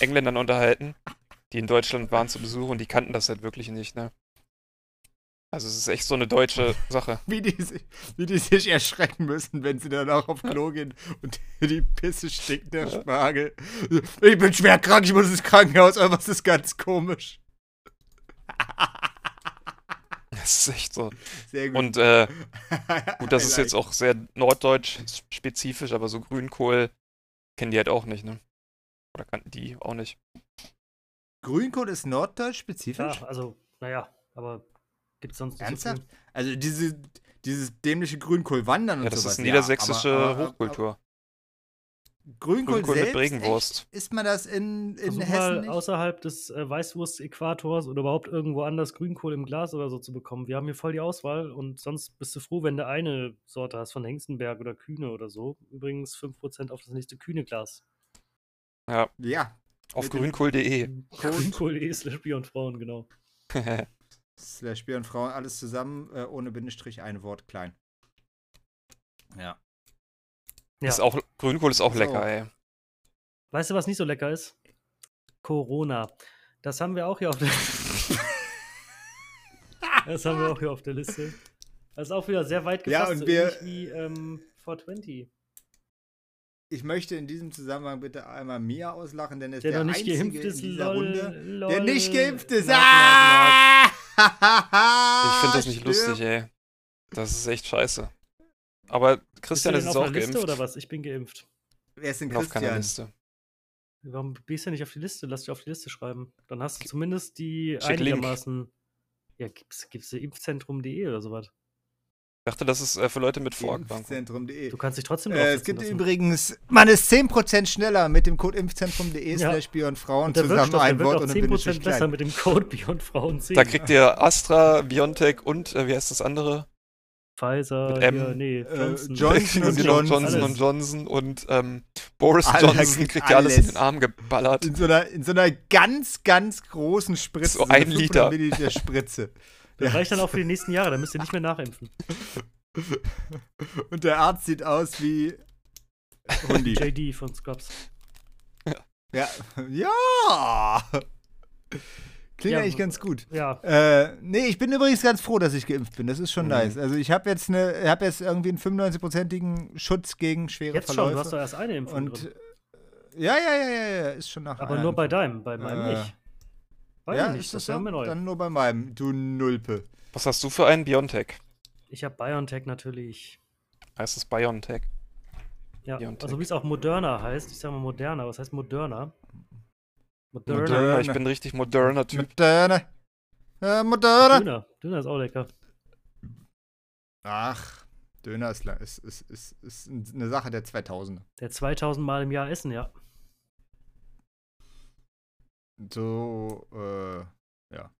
Engländern unterhalten, die in Deutschland waren zu Besuch und die kannten das halt wirklich nicht, ne? Also es ist echt so eine deutsche Sache. wie, die, sich- wie die sich erschrecken müssen, wenn sie dann auch auf Klo gehen und die Pisse stinkt der Spargel. Ich bin schwer krank, ich muss ins Krankenhaus, aber es ist ganz komisch. Das ist echt so. Sehr gut. Und äh, gut, das ist jetzt auch sehr norddeutsch spezifisch, aber so Grünkohl kennen die halt auch nicht, ne? Oder kannten die auch nicht. Grünkohl ist norddeutsch spezifisch? Ja, also, naja, aber gibt es sonst nicht Ernsthaft? so? Also diese, dieses dämliche Grünkohl wandern Ja, und das sowas. ist niedersächsische aber- aber- aber- Hochkultur. Grünkohl, Grünkohl mit. Echt? Isst man das in, in Versuch Hessen mal nicht? außerhalb des äh, Weißwurst-Äquators oder überhaupt irgendwo anders Grünkohl im Glas oder so zu bekommen. Wir haben hier voll die Auswahl und sonst bist du froh, wenn du eine Sorte hast von Hengstenberg oder Kühne oder so. Übrigens 5% auf das nächste Kühne-Glas. Ja, Ja. Auf grünkohl.de. Grünkohl.de slash Bier und Frauen, genau. Slash Bier und Frauen, alles zusammen, äh, ohne Bindestrich, ein Wort klein. Ja. Ja. Ist auch, Grünkohl ist auch So. lecker, ey. Weißt du, was nicht so lecker ist? Corona. Das haben wir auch hier auf der Das haben wir auch hier auf der Liste. Das ist auch wieder sehr weit Ja, gefasst, und so wir- ähnlich wie ähm, 420. Ich möchte in diesem Zusammenhang bitte einmal Mia auslachen, denn er ist Der der, nicht Einzige geimpft ist, in dieser lol, Runde, lol. der nicht geimpft ist. Ah! Ich finde das nicht Stirb. lustig, ey. Das ist echt scheiße. Aber Christian ist auf jetzt auch einer Liste geimpft. oder was? Ich bin geimpft. Wer ist denn Ich bin auf keiner Christian? Liste. Warum bist du nicht auf die Liste? Lass dich auf die Liste schreiben. Dann hast du zumindest die Schick Link. einigermaßen. Ja, gibt's, gibt's ja impfzentrum.de oder sowas. Ich dachte, das ist äh, für Leute mit Vorerkrankungen. Impfzentrum.de. Du kannst dich trotzdem Äh, es gibt lassen. übrigens, man ist 10% schneller mit dem Code impfzentrum.de Ja. slash Bier und Frauen Und der zusammen ein wird Wort auch und 10% Bindestrich besser klein. mit dem Code Bier und Frauen 10. Da kriegt ihr Astra, Biontech und, äh, wie heißt das andere? Pfizer, Mit M, hier, nee, äh, Johnson. Johnson und Johnson, Johnson. Und Johnson und ähm, Boris Alter, Johnson kriegt ja alles in alles. den Arm geballert. In so einer, in so einer ganz, ganz großen Spritze. So ein 500 Liter. Milliliter Spritze. Das reicht dann auch für die nächsten Jahre, dann müsst ihr nicht mehr nachimpfen. Und der Arzt sieht aus wie Hundi. JD von Scrubs. Ja. Ja! Klingt Ja, eigentlich ganz gut. Ja, Äh, nee, ich bin übrigens ganz froh, dass ich geimpft bin. Das ist schon Mhm. nice. Also ich habe jetzt eine, habe jetzt irgendwie einen 95-prozentigen Schutz gegen schwere jetzt schon, Verläufe. du hast doch erst eine Impfung Und drin. äh, ja, ja, ja, ja, ja, ist schon nach Aber nur bei deinem, bei meinem Äh, nicht. Weiß ja, ich nicht, ist das das mir neu. Dann nur bei meinem, du Nulpe. Was hast du für einen Biontech? Ich habe BioNTech natürlich. Heißt es Biontech? Ja, BioNTech. also wie es auch Moderna heißt. Ich sage mal Moderna. Was heißt Moderna? Moderna. Moderna. Ich bin richtig moderner Typ. Moderne. Ja, moderne. Döner. Döner ist auch lecker. Ach, Döner ist, ist, ist, ist, ist eine Sache der 2000er. Der 2000 Mal im Jahr essen, ja. So, äh, ja.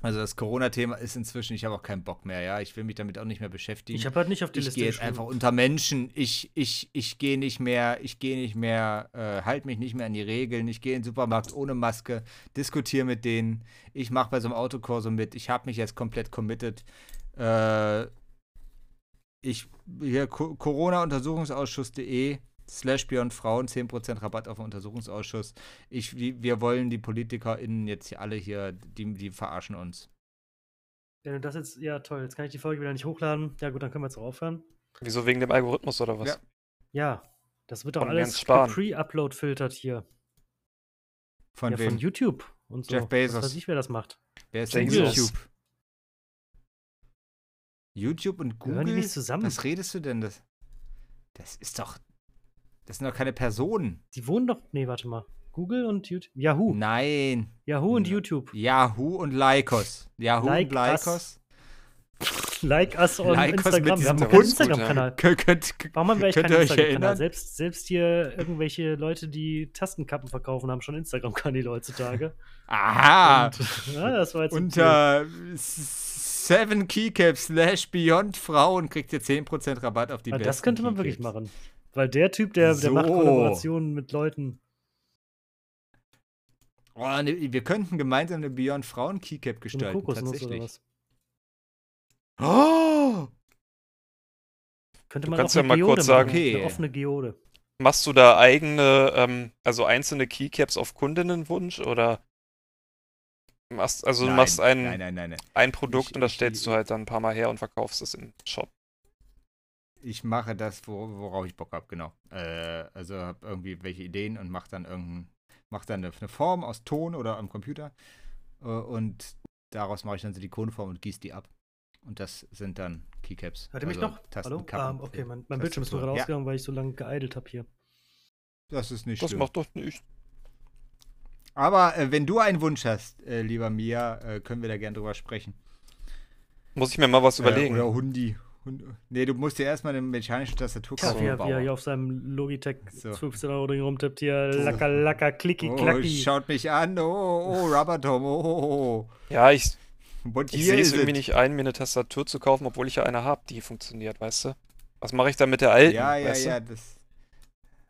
Also das Corona-Thema ist inzwischen, ich habe auch keinen Bock mehr, ja. Ich will mich damit auch nicht mehr beschäftigen. Ich habe halt nicht auf die ich Liste gehe jetzt einfach unter Menschen. Ich, ich, ich gehe nicht mehr, ich gehe nicht mehr, äh, halt mich nicht mehr an die Regeln. Ich gehe in den Supermarkt ohne Maske, diskutiere mit denen. Ich mache bei so einem Autokorso mit. Ich habe mich jetzt komplett committed. Äh, ich, hier, Co- Corona-Untersuchungsausschuss.de slash Beyond Frauen, 10% Rabatt auf den Untersuchungsausschuss. Ich, wir wollen die PolitikerInnen jetzt hier alle hier, die, die verarschen uns. Wenn du das jetzt, ja toll, jetzt kann ich die Folge wieder nicht hochladen. Ja gut, dann können wir jetzt auch aufhören. Wieso wegen dem Algorithmus oder was? Ja. Ja, das wird doch Von alles pre-upload filtert hier. Von ja, wem? von YouTube und so. Jeff Bezos. Was weiß ich, wer das macht. Wer ist denn. YouTube? YouTube und Gehören Google? die nicht zusammen? Was redest du denn? Das, das ist doch. Das sind doch keine Personen. Die wohnen doch. Nee, warte mal. Google und YouTube. Yahoo. Nein. Yahoo und YouTube. Yahoo und Lycos. Yahoo Like und Lycos. Like us on Like us Instagram. Wir haben keinen Hund. Instagram-Kanal. Warum haben wir eigentlich keinen ihr euch Instagram-Kanal? erinnern? Selbst, selbst hier irgendwelche Leute, die Tastenkappen verkaufen, haben schon Instagram-Kanäle heutzutage. aha. Und, ja, das war jetzt. Unter 7 Keycaps slash Beyond Frauen kriegt ihr 10% Rabatt auf die Aber besten das könnte man wirklich Keycaps. machen. Weil der Typ, der, der macht So. Kollaborationen mit Leuten. Oh, ne, wir könnten gemeinsam eine Beyond Frauen Keycap So eine gestalten. Oder tatsächlich. was. Oh! Könnte Du man kannst auch ja mal Geode kurz sagen- machen. Okay. Eine offene Geode. Machst du da eigene, ähm, also einzelne Keycaps auf Kundinnenwunsch oder machst, also du nein, machst ein, Nein, nein, nein, nein. ein Produkt Ich- und das ich- stellst du ich- halt dann ein paar Mal her und verkaufst es im Shop. Ich mache das, wo, worauf ich Bock habe, genau. Äh, also habe irgendwie welche Ideen und mache dann irgendein, mach dann eine, eine Form aus Ton oder am Computer äh, und daraus mache ich dann Silikonform und gieße die ab. Und das sind dann Keycaps. Hört ihr mich also noch? Tasten, Hallo? Kappen Ah, okay, mein, mein Bildschirm ist nur gerade Tastaturen. Ja, weil ich so lange geeidelt habe hier. das ist nicht Das schlimm. macht doch nicht. Aber äh, wenn du einen Wunsch hast, äh, lieber Mia, äh, können wir da gern drüber sprechen. Muss ich mir mal was überlegen. Äh, oder Hundi. Hund, nee, du musst dir erstmal eine mechanische Tastatur Ja, kaufen. er, wie er hier auf seinem Logitech So. 15 Euro Ding rumtippt, hier lacker, lacker, klicki, Oh, klacki. schaut mich an. Oh, oh, Rubber Tom. Oh, oh, oh. Ja, ich, ich sehe es irgendwie nicht ein, mir eine Tastatur zu kaufen, obwohl ich ja eine habe, die funktioniert, weißt du? Was mache ich da mit der alten? Ja, ja, weißt du? ja. Das,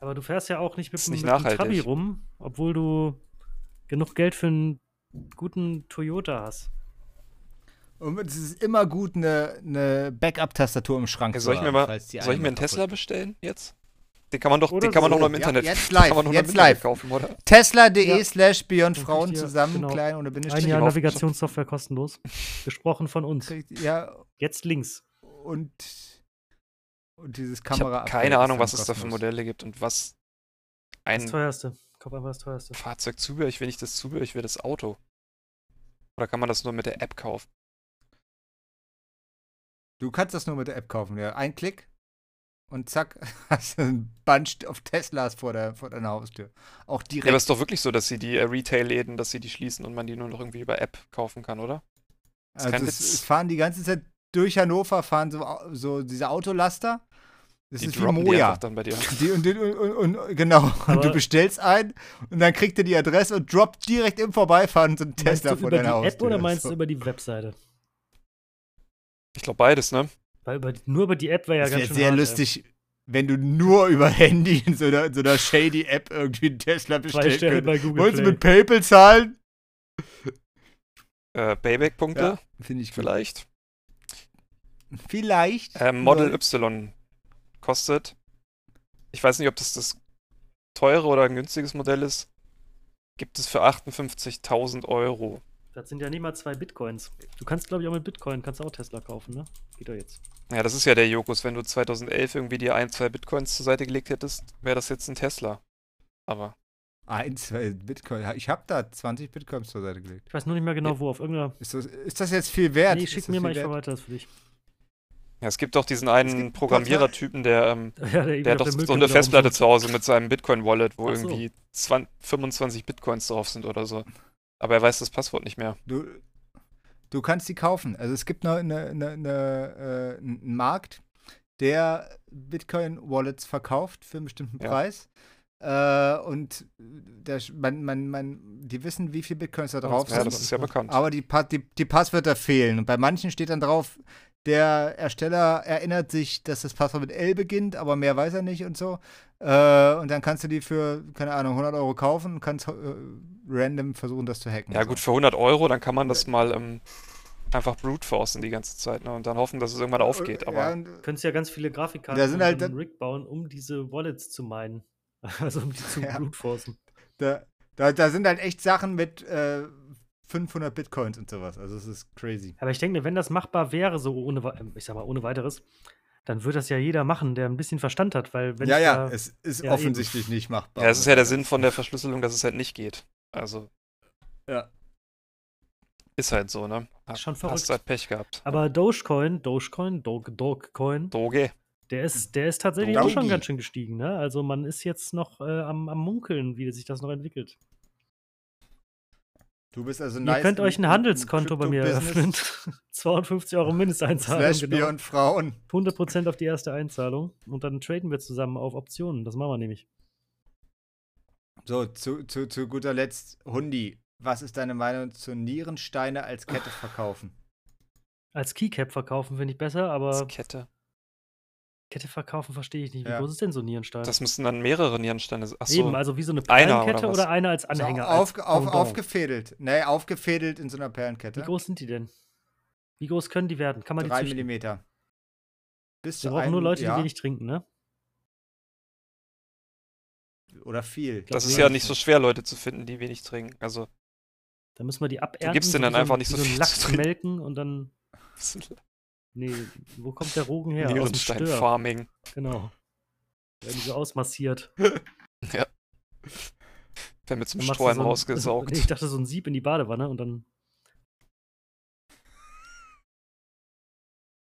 Aber du fährst ja auch nicht mit, nicht mit dem. Trabi rum, obwohl du genug Geld für einen guten Toyota hast. Und es ist immer gut, eine, eine Backup-Tastatur im Schrank Ja, zu soll ich mir haben, mal, falls die soll ich mir einen Tesla bestellen jetzt? Den kann man doch, Oder den kann man so. doch noch im Ja, Internet. jetzt den live, jetzt Internet live. kaufen, oder? Tesla.de Ja. slash Beyond Frauen zusammen, genau. klein ohne Ein Bindestrich. Jahr drauf. Navigationssoftware kostenlos. Gesprochen von uns. Ja, Jetzt links. und, und dieses Ich Kamera. habe keine Ahnung, was es da für Modelle gibt und was Das ein teuerste. Kauf einfach das teuerste. Fahrzeugzubehör, ich will nicht das Zubehör, ich will das Auto. Oder kann man das nur mit der App kaufen? Du kannst das nur mit der App kaufen, ja. Ein Klick und zack, hast du ein Bunch auf Teslas vor, der, vor deiner Haustür. Auch Ja, direkt. aber es ist doch wirklich so, dass sie die äh, Retail-Läden, dass sie die schließen und man die nur noch irgendwie über App kaufen kann, oder? ist also es, Witz. es fahren die ganze Zeit durch Hannover, fahren so, so diese Autolaster. Das Die ist wie die Moja. einfach dann bei dir. Die, und, und, und, und, genau, und Aber- du bestellst ein und dann kriegt er die Adresse und droppt direkt im Vorbeifahren so ein Meinst Tesla du vor über deiner die Haustür. App oder meinst so. du über die Webseite? Ich glaube beides, ne? Weil über, nur über die App wäre ja das ganz schön sehr hart, ey. lustig, wenn du nur über Handy in so einer, in so einer shady App irgendwie einen Tesla Google Wollen sie mit PayPal zahlen? Äh, Payback-Punkte finde ich gut. vielleicht. Vielleicht. Ähm, Model. Y kostet. Ich weiß nicht, ob das das teure oder ein günstiges Modell ist. Gibt es für 58.000 Euro. Das sind ja nicht mal zwei Bitcoins. Du kannst, glaube ich, auch mit Bitcoin kannst du auch Tesla kaufen, ne? Geht doch jetzt. Ja, das ist ja der Jokus. Wenn du 2011 irgendwie dir ein, zwei Bitcoins zur Seite gelegt hättest, wäre das jetzt ein Tesla. Aber Ein, zwei Bitcoin. Ich habe da 20 Bitcoins zur Seite gelegt. Ich weiß nur nicht mehr genau, wo. Auf irgendeiner. Ist das, ist das jetzt viel wert? Nee, schick mir mal, ich verwalte das für dich. ja, es gibt doch diesen einen Programmierertypen, der, ähm, Ja, der, der hat doch so eine Festplatte zu Hause mit seinem Bitcoin-Wallet, wo so. irgendwie 20, 25 Bitcoins drauf sind oder so. Aber er weiß das Passwort nicht mehr. Du, du kannst die kaufen. Also es gibt noch eine, eine, eine, äh, einen Markt, der Bitcoin-Wallets verkauft für einen bestimmten Ja. Preis. Äh, und der, man, man, man, die wissen, wie viele Bitcoins da drauf Ja, sind. das ist ja bekannt. Aber die, Pa- die, die Passwörter fehlen. Und bei manchen steht dann drauf, der Ersteller erinnert sich, dass das Passwort mit L beginnt, aber mehr weiß er nicht und so. Äh, und dann kannst du die für, keine Ahnung, 100 Euro kaufen und kannst äh, random versuchen, das zu hacken. Ja, gut, so. für 100 Euro, dann kann man das mal ähm, einfach brute forcen die ganze Zeit ne? und dann hoffen, dass es irgendwann aufgeht. Ja, Aber und, Könntest ja ganz viele Grafikkarten Da sind und halt da- Rig bauen, um diese Wallets zu meinen. Also um die zu Ja. brute-forcen. da, da, da sind halt echt Sachen mit äh, 500 Bitcoins und sowas. Also es ist crazy. Aber ich denke wenn das machbar wäre, so ohne, wei- ich sag mal, ohne weiteres, dann würde das ja jeder machen, der ein bisschen Verstand hat, weil wenn ja, ja, da, es ist ja, offensichtlich nicht machbar. ja, es ist ja der Sinn von der Verschlüsselung, dass es halt nicht geht. Also Ja. ist halt so, ne? Ist schon Hast verrückt. halt Pech gehabt. aber Dogecoin, Dogecoin, Doge, Dogecoin, Doge. der ist, der ist tatsächlich auch schon ganz schön gestiegen, ne? Also man ist jetzt noch äh, am, am Munkeln, wie sich das noch entwickelt. Du bist also Ihr nice könnt im- euch ein Handelskonto bei mir Crypto-Business. öffnen. 52 Euro Mindesteinzahlung. Slash Bier Genau. und Frauen. 100% auf die erste Einzahlung. Und dann traden wir zusammen auf Optionen. Das machen wir nämlich. So, zu, zu, zu guter Letzt, Hundi, was ist deine Meinung zu Nierensteine als Kette verkaufen? Als Keycap verkaufen finde ich besser, aber ist Kette. Kette verkaufen verstehe ich nicht. Wie Ja. groß ist denn so ein Nierenstein? Das müssten dann mehrere Nierensteine sein. Achso. Eben, also wie so eine Einer oder Perlenkette was? oder, eine als Anhänger? auf, als auf, aufgefädelt. Nee, aufgefädelt in so einer Wie Perlenkette. groß sind die denn? Wie groß können die werden? Kann man die Drei züchten? Millimeter. Bis Wir brauchen einem, nur Leute, ja, die wenig trinken, ne? Oder viel. das ist ja nicht so schwer, Leute zu finden, die wenig trinken. Also, Da müssen wir die abernten. gibst denen so dann wie so einfach ein- nicht wie so so viel zu Lachs melken und dann. Nee, wo kommt der Rogen her? Stör. Nierenstein-Farming. Genau. Werden so ausmassiert. Werden mit zum Strohhalm so ein- rausgesaugt. Ich dachte, so ein Sieb in die Badewanne und dann